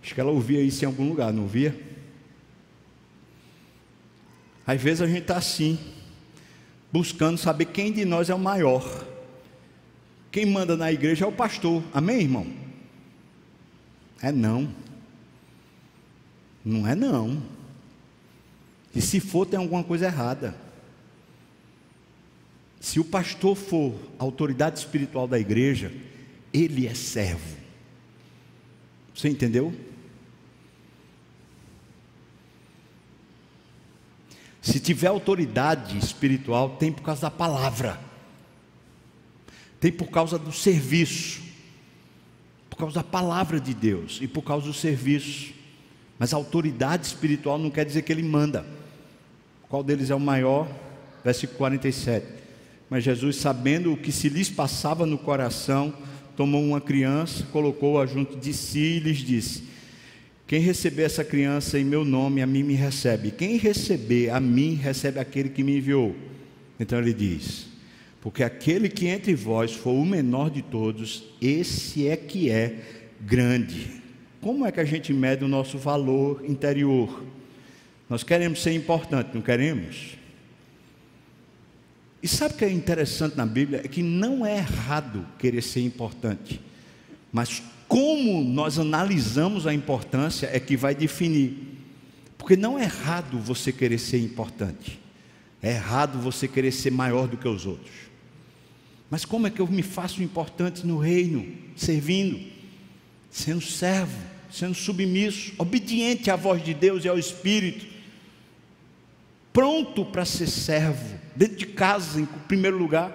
Acho que ela ouvia isso em algum lugar, não ouvia? Às vezes a gente está assim, buscando saber quem de nós é o maior. Quem manda na igreja é o pastor. Amém, irmão? É não. Não é não. E se for, tem alguma coisa errada. Se o pastor for a autoridade espiritual da igreja, ele é servo. Você entendeu? Se tiver autoridade espiritual, tem por causa da palavra, tem por causa do serviço, por causa da palavra de Deus e por causa do serviço. Mas autoridade espiritual não quer dizer que ele manda. Qual deles é o maior? Versículo 47. Mas Jesus, sabendo o que se lhes passava no coração, tomou uma criança, colocou-a junto de si e lhes disse: Quem receber essa criança em meu nome, a mim me recebe. Quem receber a mim, recebe aquele que me enviou. Então ele diz: Porque aquele que entre vós for o menor de todos, esse é que é grande. Como é que a gente mede o nosso valor interior? Nós queremos ser importantes, não queremos? E sabe o que é interessante na Bíblia? É que não é errado querer ser importante, mas como nós analisamos a importância é que vai definir. Porque não é errado você querer ser importante, é errado você querer ser maior do que os outros. Mas como é que eu me faço importante no reino, servindo, sendo servo, sendo submisso, obediente à voz de Deus e ao Espírito? Pronto para ser servo, dentro de casa, em primeiro lugar.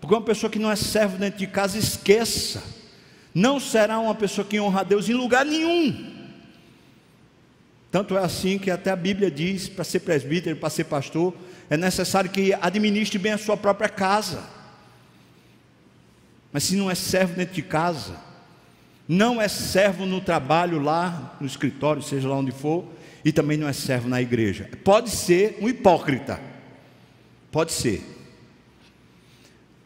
Porque uma pessoa que não é servo dentro de casa, esqueça, não será uma pessoa que honra a Deus em lugar nenhum. Tanto é assim que até a Bíblia diz: para ser presbítero, para ser pastor, é necessário que administre bem a sua própria casa. Mas se não é servo dentro de casa, não é servo no trabalho lá, no escritório, seja lá onde for, e também não é servo na igreja. Pode ser um hipócrita. Pode ser.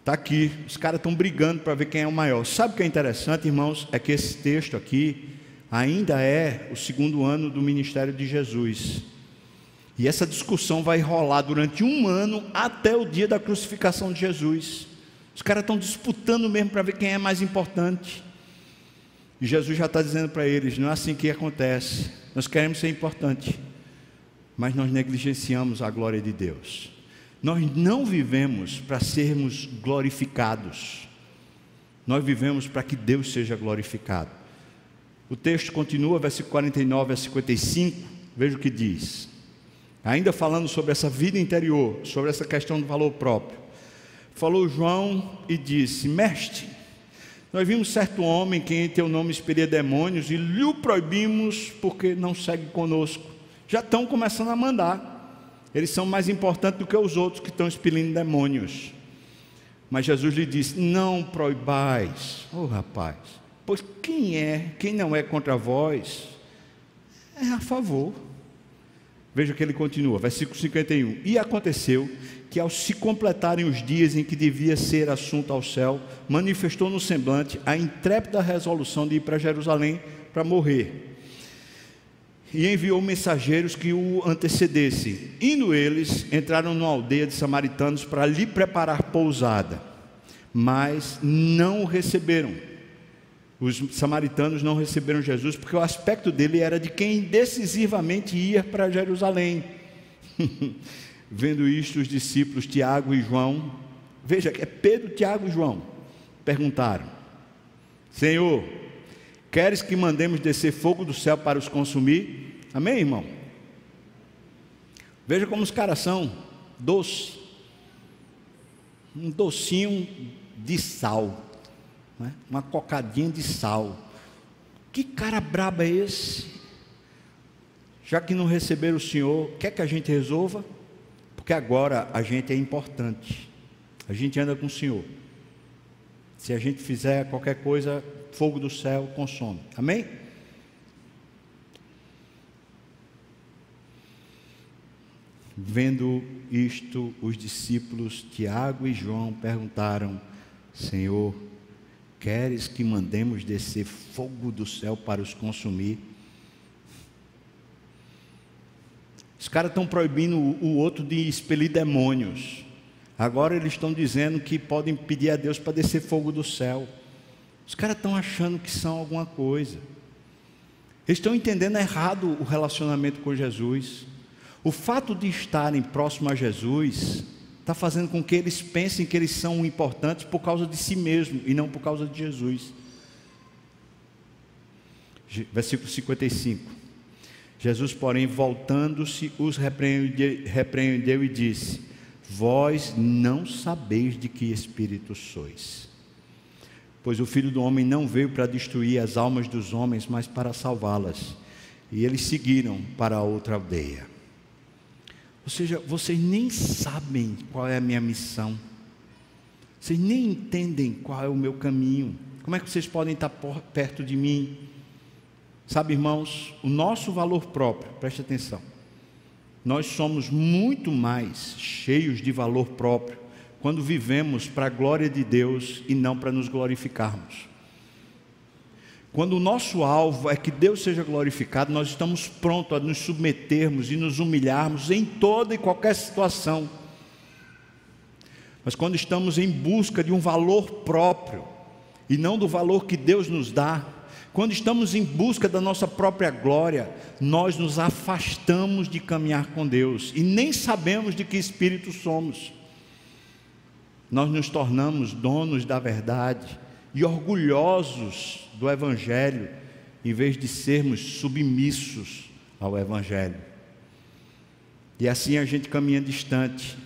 Está aqui, os caras estão brigando para ver quem é o maior. Sabe o que é interessante, irmãos? É que esse texto aqui ainda é o segundo ano do ministério de Jesus. E essa discussão vai rolar durante um ano até o dia da crucificação de Jesus. Os caras estão disputando mesmo para ver quem é mais importante. E Jesus já está dizendo para eles: não é assim que acontece. Nós queremos ser importante, mas nós negligenciamos a glória de Deus. Nós não vivemos para sermos glorificados, nós vivemos para que Deus seja glorificado. O texto continua, versículo 49 a 55, veja o que diz. Ainda falando sobre essa vida interior, sobre essa questão do valor próprio. Falou João e disse: Mestre, nós vimos certo homem que em teu nome expelia demônios e lhe o proibimos porque não segue conosco. Já estão começando a mandar. Eles são mais importantes do que os outros que estão expelindo demônios. Mas Jesus lhe disse: Não proibais. Oh, rapaz, pois quem é, quem não é contra vós, é a favor. Veja que ele continua, versículo 51. E aconteceu que, ao se completarem os dias em que devia ser assunto ao céu, manifestou no semblante a intrépida resolução de ir para Jerusalém para morrer. E enviou mensageiros que o antecedessem. Indo eles, entraram numa aldeia de samaritanos para lhe preparar pousada, mas não o receberam os samaritanos não receberam Jesus porque o aspecto dele era de quem decisivamente ia para Jerusalém. Vendo isto, os discípulos Tiago e João, veja que é Pedro, Tiago e João, perguntaram: Senhor, queres que mandemos descer fogo do céu para os consumir? Amém, irmão? Veja como os caras são doces, um docinho de sal né? uma cocadinha de sal. Que cara brabo é esse? Já que não receberam o Senhor, quer que a gente resolva? Porque agora a gente é importante. A gente anda com o Senhor. Se a gente fizer qualquer coisa, fogo do céu consome. Amém? Vendo isto, os discípulos Tiago e João perguntaram: Senhor, Queres que mandemos descer fogo do céu para os consumir? Os caras estão proibindo o outro de expelir demônios. Agora eles estão dizendo que podem pedir a Deus para descer fogo do céu. Os caras estão achando que são alguma coisa. Eles estão entendendo errado o relacionamento com Jesus. O fato de estarem próximos a Jesus está fazendo com que eles pensem que eles são importantes por causa de si mesmo e não por causa de Jesus. Versículo 55. Jesus, porém, voltando-se, os repreendeu, e disse: Vós não sabeis de que espírito sois. Pois o filho do homem não veio para destruir as almas dos homens, mas para salvá-las. E eles seguiram para outra aldeia. Ou seja, vocês nem sabem qual é a minha missão. Vocês nem entendem qual é o meu caminho. Como é que vocês podem estar perto de mim? Sabe, irmãos, o nosso valor próprio, preste atenção. Nós somos muito mais cheios de valor próprio quando vivemos para a glória de Deus e não para nos glorificarmos. Quando o nosso alvo é que Deus seja glorificado, nós estamos prontos a nos submetermos e nos humilharmos em toda e qualquer situação. Mas quando estamos em busca de um valor próprio e não do valor que Deus nos dá, quando estamos em busca da nossa própria glória, nós nos afastamos de caminhar com Deus e nem sabemos de que espírito somos. Nós nos tornamos donos da verdade e orgulhosos do Evangelho, em vez de sermos submissos ao Evangelho. E assim a gente caminha distante.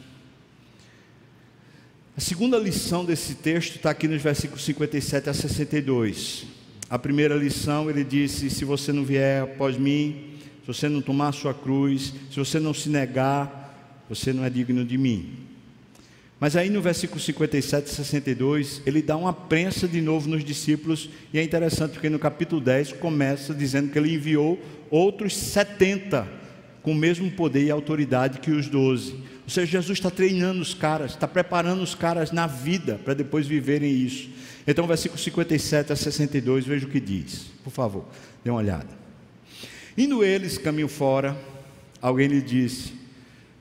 A segunda lição desse texto está aqui nos versículos 57 a 62. A primeira lição ele disse: Se você não vier após mim, se você não tomar sua cruz, se você não se negar, você não é digno de mim. Mas aí no versículo 57 e 62, ele dá uma prensa de novo nos discípulos, e é interessante porque no capítulo 10 começa dizendo que ele enviou outros 70 com o mesmo poder e autoridade que os 12. Ou seja, Jesus está treinando os caras, está preparando os caras na vida para depois viverem isso. Então, versículo 57 a 62, veja o que diz, por favor, dê uma olhada. Indo eles caminho fora, alguém lhe disse: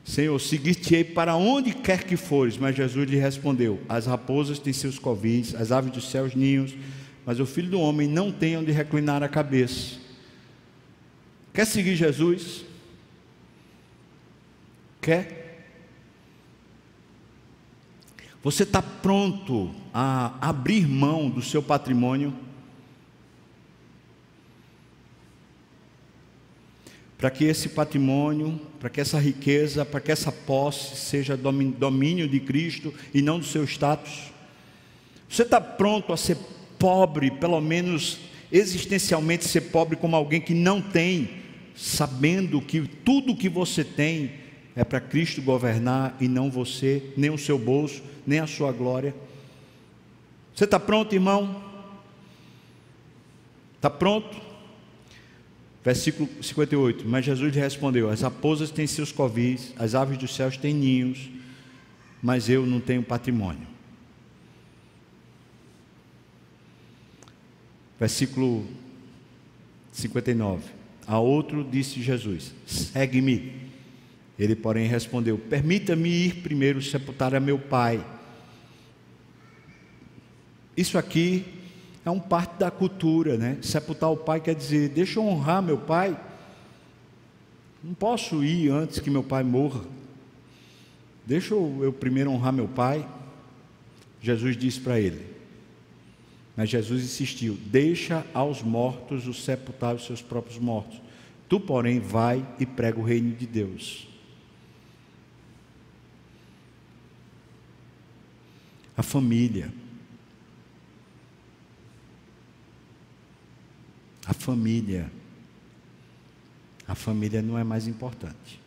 Senhor, seguir-te-ei para onde quer que fores. Mas Jesus lhe respondeu: As raposas têm seus covis, as aves dos céus ninhos, mas o filho do homem não tem onde reclinar a cabeça. Quer seguir Jesus? Quer? Você está pronto a abrir mão do seu patrimônio? para que esse patrimônio, para que essa riqueza, para que essa posse seja domínio de Cristo e não do seu status? Você está pronto a ser pobre, pelo menos existencialmente ser pobre como alguém que não tem, sabendo que tudo que você tem é para Cristo governar e não você, nem o seu bolso, nem a sua glória. Você está pronto, irmão? Está pronto? Versículo 58. Mas Jesus lhe respondeu: As raposas têm seus covis, as aves dos céus têm ninhos, mas eu não tenho patrimônio. Versículo 59. A outro disse Jesus: Segue-me. Ele, porém, respondeu: Permita-me ir primeiro sepultar a meu pai. Isso aqui é um parte da cultura, né? Sepultar o pai quer dizer: Deixa eu honrar meu pai. Não posso ir antes que meu pai morra. Deixa eu, eu primeiro honrar meu pai. Jesus disse para ele. Mas Jesus insistiu: Deixa aos mortos os sepultar os seus próprios mortos. Tu, porém, vai e prega o reino de Deus. A família. A família. A família não é mais importante.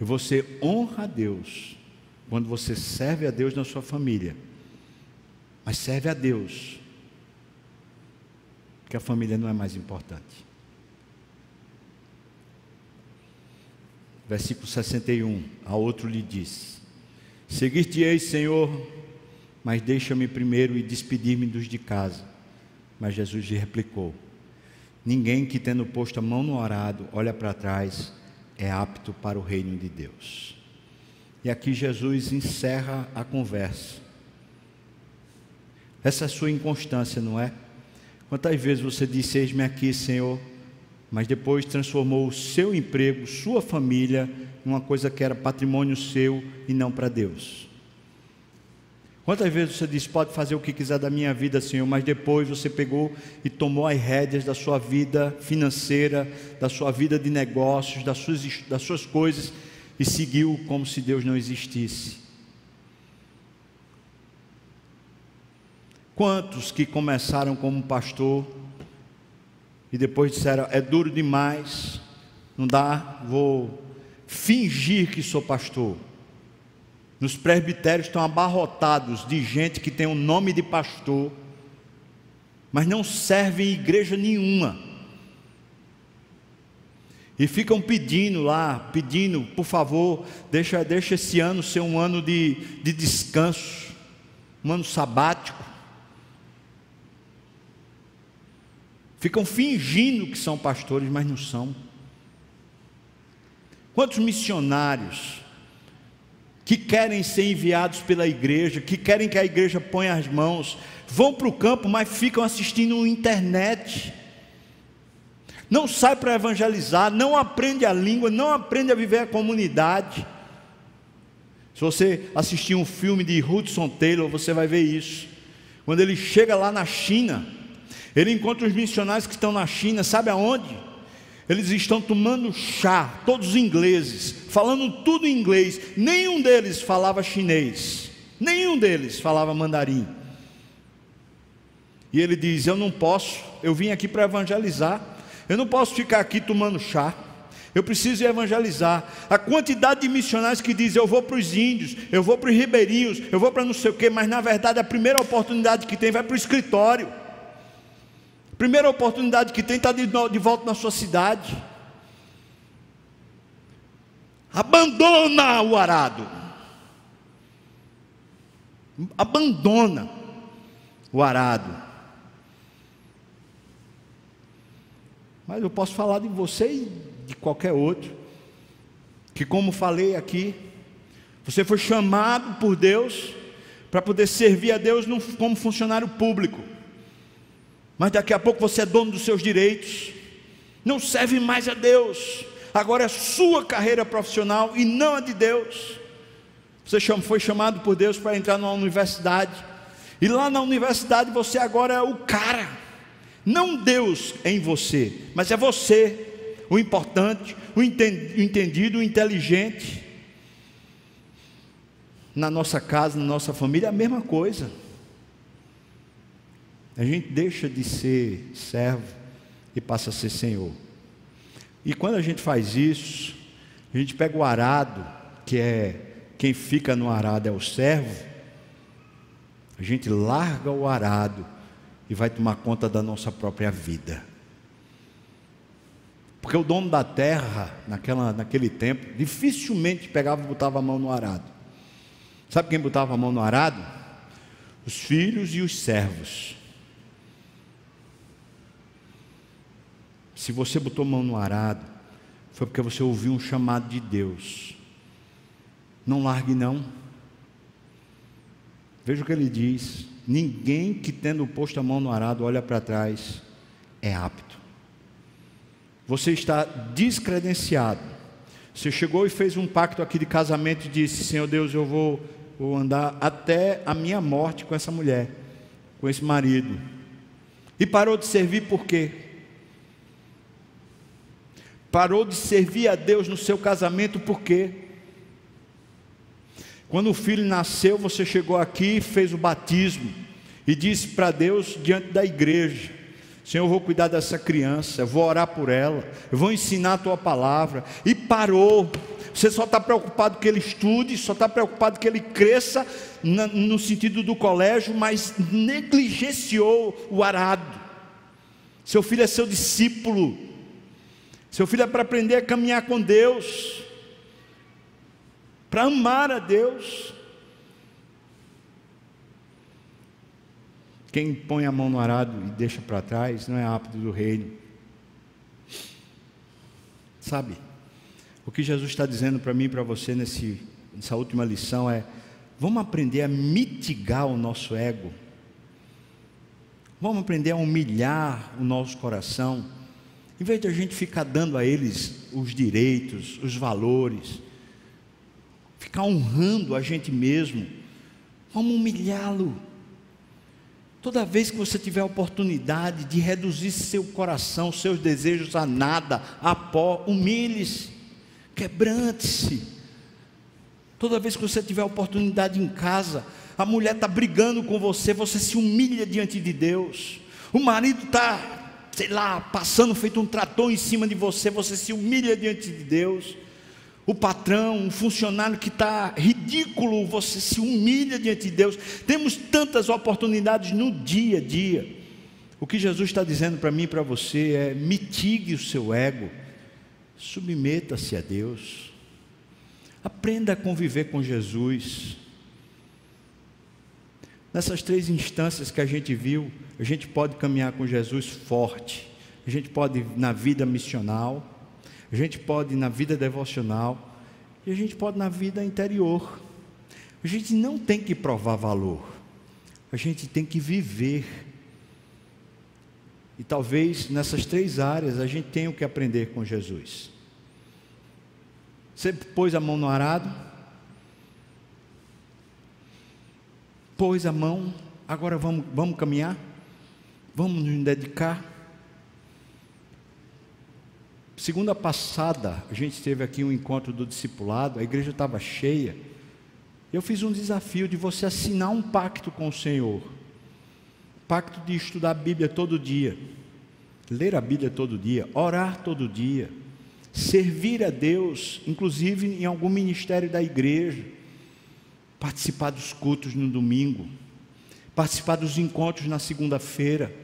E você honra a Deus quando você serve a Deus na sua família. Mas serve a Deus, porque a família não é mais importante. Versículo 61, a outro lhe disse: Seguir-te-ei, Senhor, mas deixa-me primeiro e despedir-me dos de casa. Mas Jesus lhe replicou: Ninguém que tendo posto a mão no arado olha para trás é apto para o reino de Deus. E aqui Jesus encerra a conversa. Essa é a sua inconstância, não é? Quantas vezes você disse: Eis-me aqui, Senhor, mas depois transformou o seu emprego, sua família, numa coisa que era patrimônio seu e não para Deus. Quantas vezes você disse, pode fazer o que quiser da minha vida, Senhor, mas depois você pegou e tomou as rédeas da sua vida financeira, da sua vida de negócios, das suas, das suas coisas e seguiu como se Deus não existisse? Quantos que começaram como pastor e depois disseram: é duro demais, não dá, vou fingir que sou pastor. Nos presbitérios estão abarrotados de gente que tem o nome de pastor, mas não serve em igreja nenhuma. E ficam pedindo lá, pedindo, por favor, deixa, deixa esse ano ser um ano de, de descanso, um ano sabático. Ficam fingindo que são pastores, mas não são. Quantos missionários que querem ser enviados pela igreja, que querem que a igreja ponha as mãos, vão para o campo, mas ficam assistindo na internet. Não sai para evangelizar, não aprende a língua, não aprende a viver a comunidade. Se você assistir um filme de Hudson Taylor, você vai ver isso. Quando ele chega lá na China, ele encontra os missionários que estão na China, sabe aonde? Eles estão tomando chá, todos ingleses, falando tudo em inglês. Nenhum deles falava chinês, nenhum deles falava mandarim. E ele diz: Eu não posso, eu vim aqui para evangelizar, eu não posso ficar aqui tomando chá. Eu preciso evangelizar. A quantidade de missionários que dizem: Eu vou para os índios, eu vou para os ribeirinhos, eu vou para não sei o quê, mas na verdade a primeira oportunidade que tem vai para o escritório. Primeira oportunidade que tem está de, de volta na sua cidade. Abandona o arado. Abandona o arado. Mas eu posso falar de você e de qualquer outro. Que, como falei aqui, você foi chamado por Deus para poder servir a Deus como funcionário público mas daqui a pouco você é dono dos seus direitos, não serve mais a Deus, agora é sua carreira profissional e não a de Deus. Você foi chamado por Deus para entrar numa universidade, e lá na universidade você agora é o cara, não Deus em você, mas é você, o importante, o entendido, o inteligente. Na nossa casa, na nossa família, é a mesma coisa. A gente deixa de ser servo e passa a ser senhor. E quando a gente faz isso, a gente pega o arado, que é quem fica no arado é o servo, a gente larga o arado e vai tomar conta da nossa própria vida. Porque o dono da terra, naquela, naquele tempo, dificilmente pegava e botava a mão no arado. Sabe quem botava a mão no arado? Os filhos e os servos. Se você botou mão no arado, foi porque você ouviu um chamado de Deus. Não largue, não. Veja o que ele diz: ninguém que tendo posto a mão no arado olha para trás é apto. Você está descredenciado. Você chegou e fez um pacto aqui de casamento e disse: Senhor Deus, eu vou, vou andar até a minha morte com essa mulher, com esse marido. E parou de servir por quê? Parou de servir a Deus no seu casamento por quê? Quando o filho nasceu, você chegou aqui, fez o batismo e disse para Deus diante da igreja: Senhor, eu vou cuidar dessa criança, vou orar por ela, eu vou ensinar a tua palavra. E parou. Você só está preocupado que ele estude, só está preocupado que ele cresça no sentido do colégio, mas negligenciou o arado. Seu filho é seu discípulo. Seu filho é para aprender a caminhar com Deus para amar a Deus. Quem põe a mão no arado e deixa para trás não é apto do reino. Sabe, o que Jesus está dizendo para mim e para você nesse, nessa última lição é: vamos aprender a mitigar o nosso ego, vamos aprender a humilhar o nosso coração, em vez de a gente ficar dando a eles os direitos, os valores, ficar honrando a gente mesmo. Vamos humilhá-lo. Toda vez que você tiver a oportunidade de reduzir seu coração, seus desejos a nada, a pó, humilhe-se, quebrante-se. Toda vez que você tiver a oportunidade em casa, a mulher está brigando com você, você se humilha diante de Deus. O marido está, sei lá, passando feito um trator em cima de você, você se humilha diante de Deus o patrão, um funcionário que está ridículo, você se humilha diante de Deus. Temos tantas oportunidades no dia a dia. O que Jesus está dizendo para mim e para você é: mitigue o seu ego, submeta-se a Deus, aprenda a conviver com Jesus. Nessas três instâncias que a gente viu, a gente pode caminhar com Jesus forte, a gente pode na vida missional, a gente pode na vida devocional. E a gente pode na vida interior. A gente não tem que provar valor, a gente tem que viver. E talvez nessas três áreas a gente tenha o que aprender com Jesus. Você pôs a mão no arado, pôs a mão, agora vamos, vamos caminhar, vamos nos dedicar. Segunda passada, a gente teve aqui um encontro do discipulado, a igreja estava cheia. Eu fiz um desafio de você assinar um pacto com o Senhor. Pacto de estudar a Bíblia todo dia, ler a Bíblia todo dia, orar todo dia, servir a Deus, inclusive em algum ministério da igreja, participar dos cultos no domingo, participar dos encontros na segunda-feira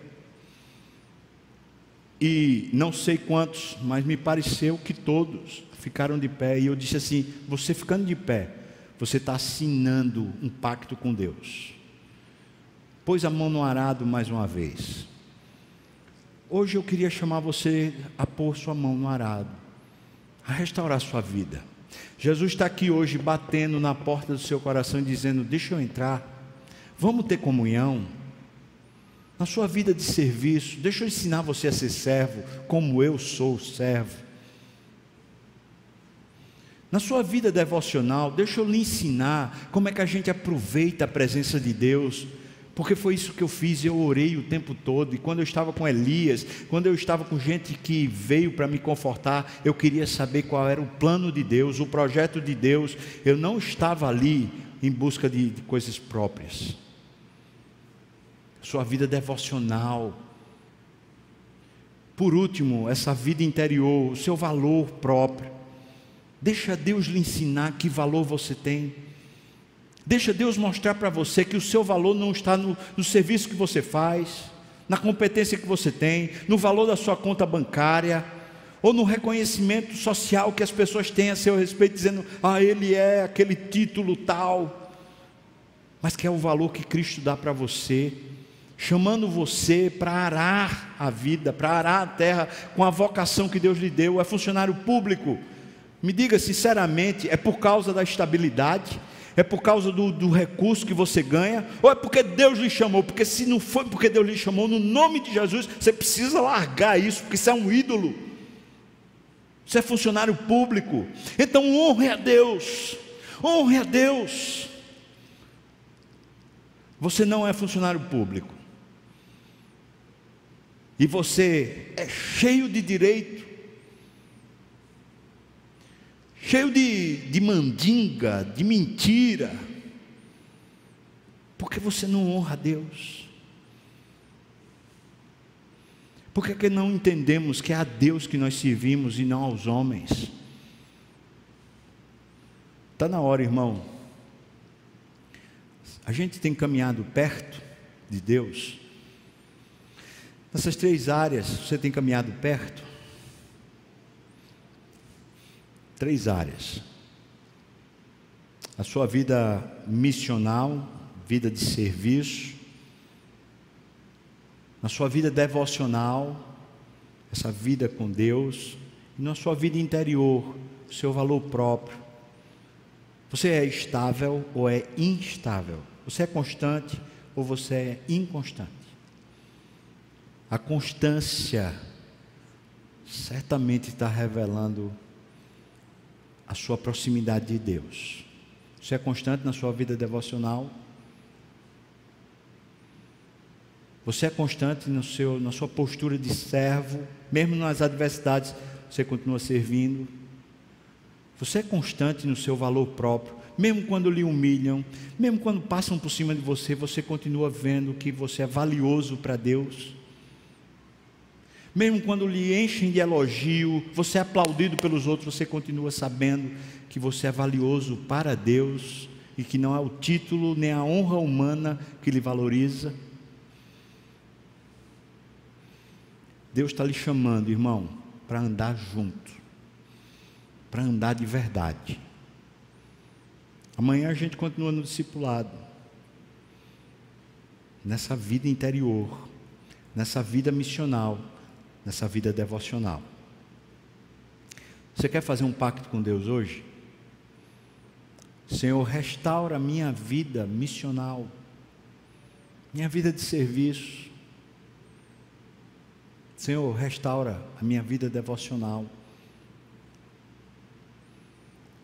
e não sei quantos, mas me pareceu que todos ficaram de pé. E eu disse assim: você ficando de pé, você está assinando um pacto com Deus. Pôs a mão no arado mais uma vez. Hoje eu queria chamar você a pôr sua mão no arado, a restaurar sua vida. Jesus está aqui hoje batendo na porta do seu coração e dizendo: Deixa eu entrar, vamos ter comunhão na sua vida de serviço, deixa eu ensinar você a ser servo, como eu sou servo. Na sua vida devocional, deixa eu lhe ensinar como é que a gente aproveita a presença de Deus, porque foi isso que eu fiz, eu orei o tempo todo, e quando eu estava com Elias, quando eu estava com gente que veio para me confortar, eu queria saber qual era o plano de Deus, o projeto de Deus, eu não estava ali em busca de, de coisas próprias sua vida devocional. Por último, essa vida interior, o seu valor próprio. Deixa Deus lhe ensinar que valor você tem. Deixa Deus mostrar para você que o seu valor não está no, no, serviço que você faz, na competência que você tem, no valor da sua conta bancária, ou no reconhecimento social que as pessoas têm a seu respeito, dizendo, ah, ele é aquele título tal. Mas que é o valor que Cristo dá para você, chamando você para arar a vida, para arar a terra com a vocação que Deus lhe deu, é funcionário público. Me diga sinceramente, é por causa da estabilidade? É por causa do, do, recurso que você ganha? Ou é porque Deus lhe chamou? Porque se não foi porque Deus lhe chamou, no nome de Jesus, você precisa largar isso, porque isso é um ídolo. Você é funcionário público. Então honre a Deus. Honre a Deus. Você não é funcionário público. E você é cheio de direito, cheio de, de mandinga, de mentira, porque você não honra a Deus. Por que, que não entendemos que é a Deus que nós servimos e não aos homens? Está na hora, irmão. A gente tem caminhado perto de Deus Nessas três áreas, você tem caminhado perto? Três áreas. A sua vida missional, vida de serviço, na sua vida devocional, essa vida com Deus, e na sua vida interior, seu valor próprio. Você é estável ou é instável? Você é constante ou você é inconstante? A constância certamente está revelando a sua proximidade de Deus. Você é constante na sua vida devocional? Você é constante no seu, na sua postura de servo, mesmo nas adversidades, você continua servindo? Você é constante no seu valor próprio, mesmo quando lhe humilham, mesmo quando passam por cima de você, você continua vendo que você é valioso para Deus? Mesmo quando lhe enchem de elogio, você é aplaudido pelos outros, você continua sabendo que você é valioso para Deus e que não é o título nem a honra humana que lhe valoriza. Deus está lhe chamando, irmão, para andar junto, para andar de verdade. Amanhã a gente continua no discipulado, nessa vida interior, nessa vida missional nessa vida devocional. Você quer fazer um pacto com Deus hoje? Senhor, restaura minha vida missional, minha vida de serviço. Senhor, restaura a minha vida devocional.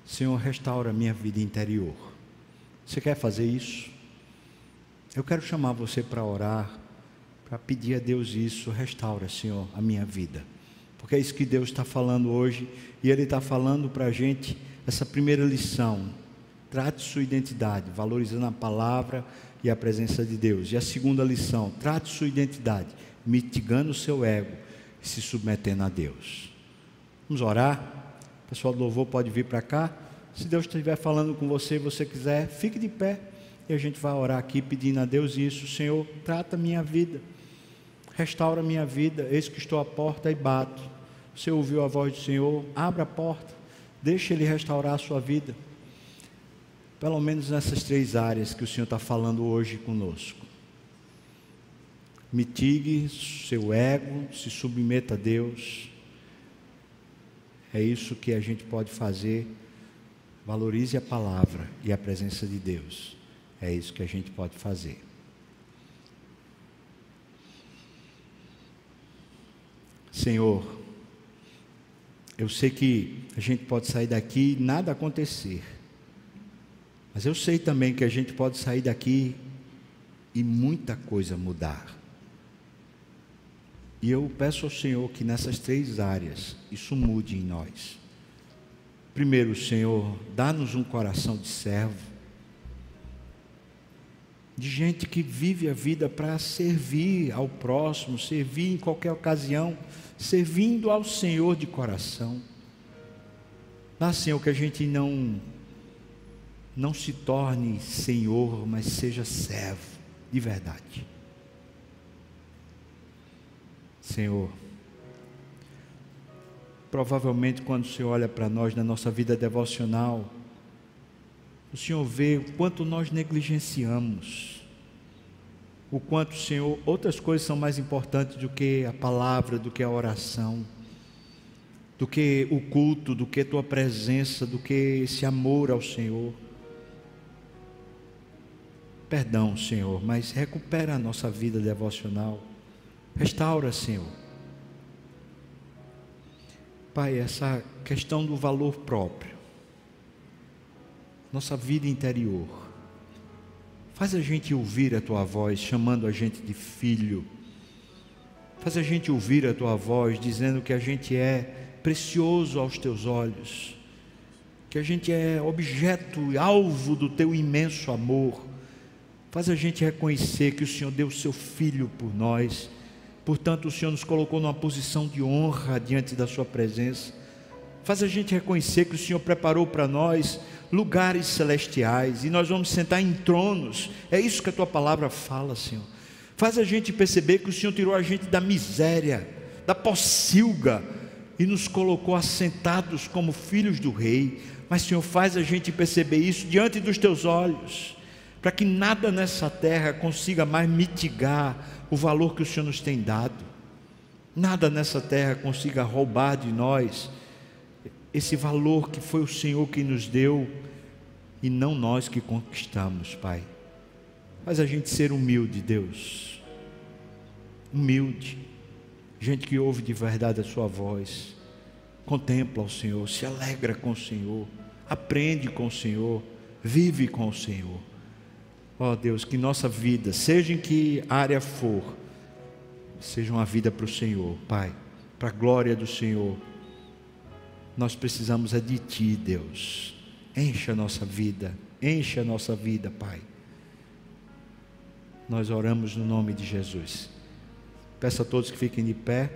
Senhor, restaura a minha vida interior. Você quer fazer isso? Eu quero chamar você para orar para pedir a Deus isso, restaura, Senhor, a minha vida. Porque é isso que Deus está falando hoje, e Ele está falando para a gente essa primeira lição. Trate sua identidade, valorizando a palavra e a presença de Deus. E a segunda lição, trate sua identidade, mitigando o seu ego e se submetendo a Deus. Vamos orar? O pessoal do louvor pode vir para cá. Se Deus estiver falando com você e você quiser, fique de pé. E a gente vai orar aqui pedindo a Deus isso. Senhor, trata minha vida restaura minha vida, eis que estou à porta e bato. Você ouviu a voz do Senhor? Abra a porta, deixe Ele restaurar a sua vida. Pelo menos nessas três áreas que o Senhor está falando hoje conosco. Mitigue seu ego, se submeta a Deus. É isso que a gente pode fazer. Valorize a palavra e a presença de Deus. É isso que a gente pode fazer. Senhor, eu sei que a gente pode sair daqui e nada acontecer, mas eu sei também que a gente pode sair daqui e muita coisa mudar. E eu peço ao Senhor que nessas três áreas isso mude em nós. Primeiro, Senhor, dá-nos um coração de servo, de gente que vive a vida para servir ao próximo, servir em qualquer ocasião, servindo ao Senhor de coração. Dá, Senhor, que a gente não não se torne senhor, mas seja servo de verdade. Senhor, provavelmente quando o Senhor olha para nós na nossa vida devocional, o Senhor vê o quanto nós negligenciamos, o quanto, Senhor, outras coisas são mais importantes do que a palavra, do que a oração, do que o culto, do que tua presença, do que esse amor ao Senhor. Perdão, Senhor, mas recupera a nossa vida devocional. Restaura, Senhor. Pai, essa questão do valor próprio nossa vida interior. Faz a gente ouvir a tua voz, chamando a gente de filho. Faz a gente ouvir a tua voz, dizendo que a gente é precioso aos teus olhos, que a gente é objeto e alvo do teu imenso amor. Faz a gente reconhecer que o Senhor deu o seu filho por nós. Portanto, o Senhor nos colocou numa posição de honra diante da sua presença. Faz a gente reconhecer que o Senhor preparou para nós lugares celestiais e nós vamos sentar em tronos. É isso que a tua palavra fala, Senhor. Faz a gente perceber que o Senhor tirou a gente da miséria, da pocilga e nos colocou assentados como filhos do rei. Mas, Senhor, faz a gente perceber isso diante dos teus olhos, para que nada nessa terra consiga mais mitigar o valor que o Senhor nos tem dado. Nada nessa terra consiga roubar de nós esse valor que foi o Senhor que nos deu e não nós que conquistamos, Pai. Faz a gente ser humilde, Deus. Humilde. Gente que ouve de verdade a Sua voz. Contempla o Senhor, se alegra com o Senhor, aprende com o Senhor, vive com o Senhor. Ó oh, Deus, que nossa vida, seja em que área for, seja uma vida para o Senhor, Pai, para a glória do Senhor nós precisamos é de Ti, Deus. Encha a nossa vida, encha a nossa vida, Pai. Nós oramos no nome de Jesus. Peço a todos que fiquem de pé.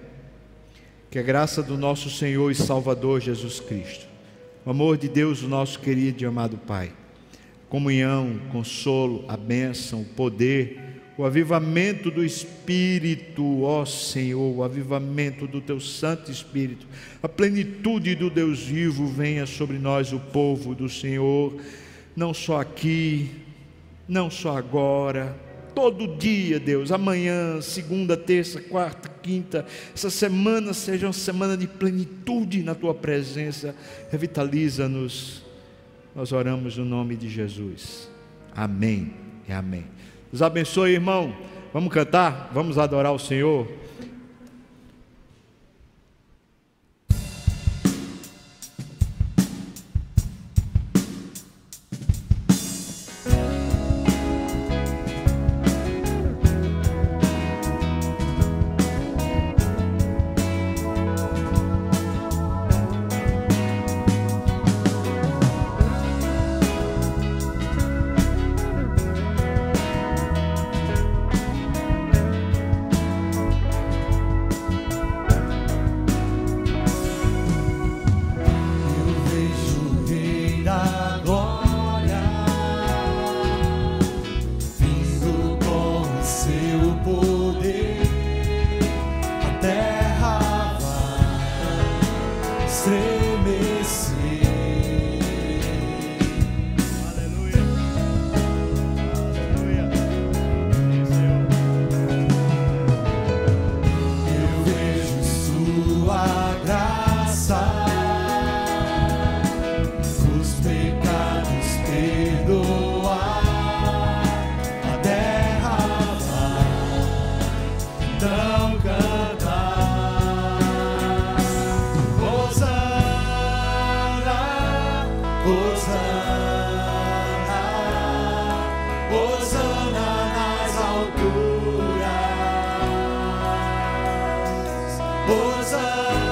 Que a graça do nosso Senhor e Salvador Jesus Cristo, o amor de Deus, o nosso querido e amado Pai, comunhão, consolo, a bênção, o poder, o avivamento do Espírito, ó Senhor, o avivamento do Teu Santo Espírito, a plenitude do Deus vivo venha sobre nós, o povo do Senhor, não só aqui, não só agora, todo dia, Deus, amanhã, segunda, terça, quarta, quinta, essa semana seja uma semana de plenitude na Tua presença, revitaliza-nos, nós oramos no nome de Jesus, amém e amém. Deus abençoe, irmão. Vamos cantar? Vamos adorar o Senhor. was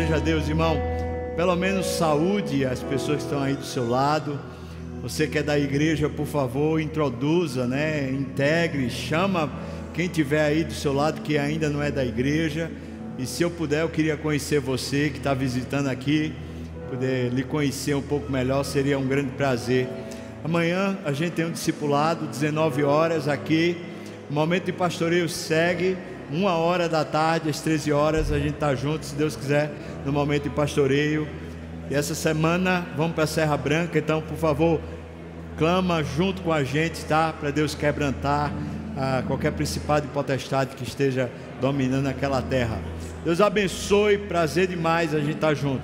seja Deus, irmão. Pelo menos saúde as pessoas que estão aí do seu lado. Você que é da igreja, por favor, introduza, né? Integre, chama quem tiver aí do seu lado que ainda não é da igreja. E se eu puder, eu queria conhecer você que está visitando aqui, poder lhe conhecer um pouco melhor, seria um grande prazer. Amanhã a gente tem um discipulado, 19 horas aqui. O momento de pastoreio segue, uma hora da tarde, às 13 horas, a gente está junto, se Deus quiser, no momento de pastoreio. E essa semana vamos para a Serra Branca, então, por favor, clama junto com a gente, tá? Para Deus quebrantar ah, qualquer principado e potestade que esteja dominando aquela terra. Deus abençoe, prazer demais a gente estar junto.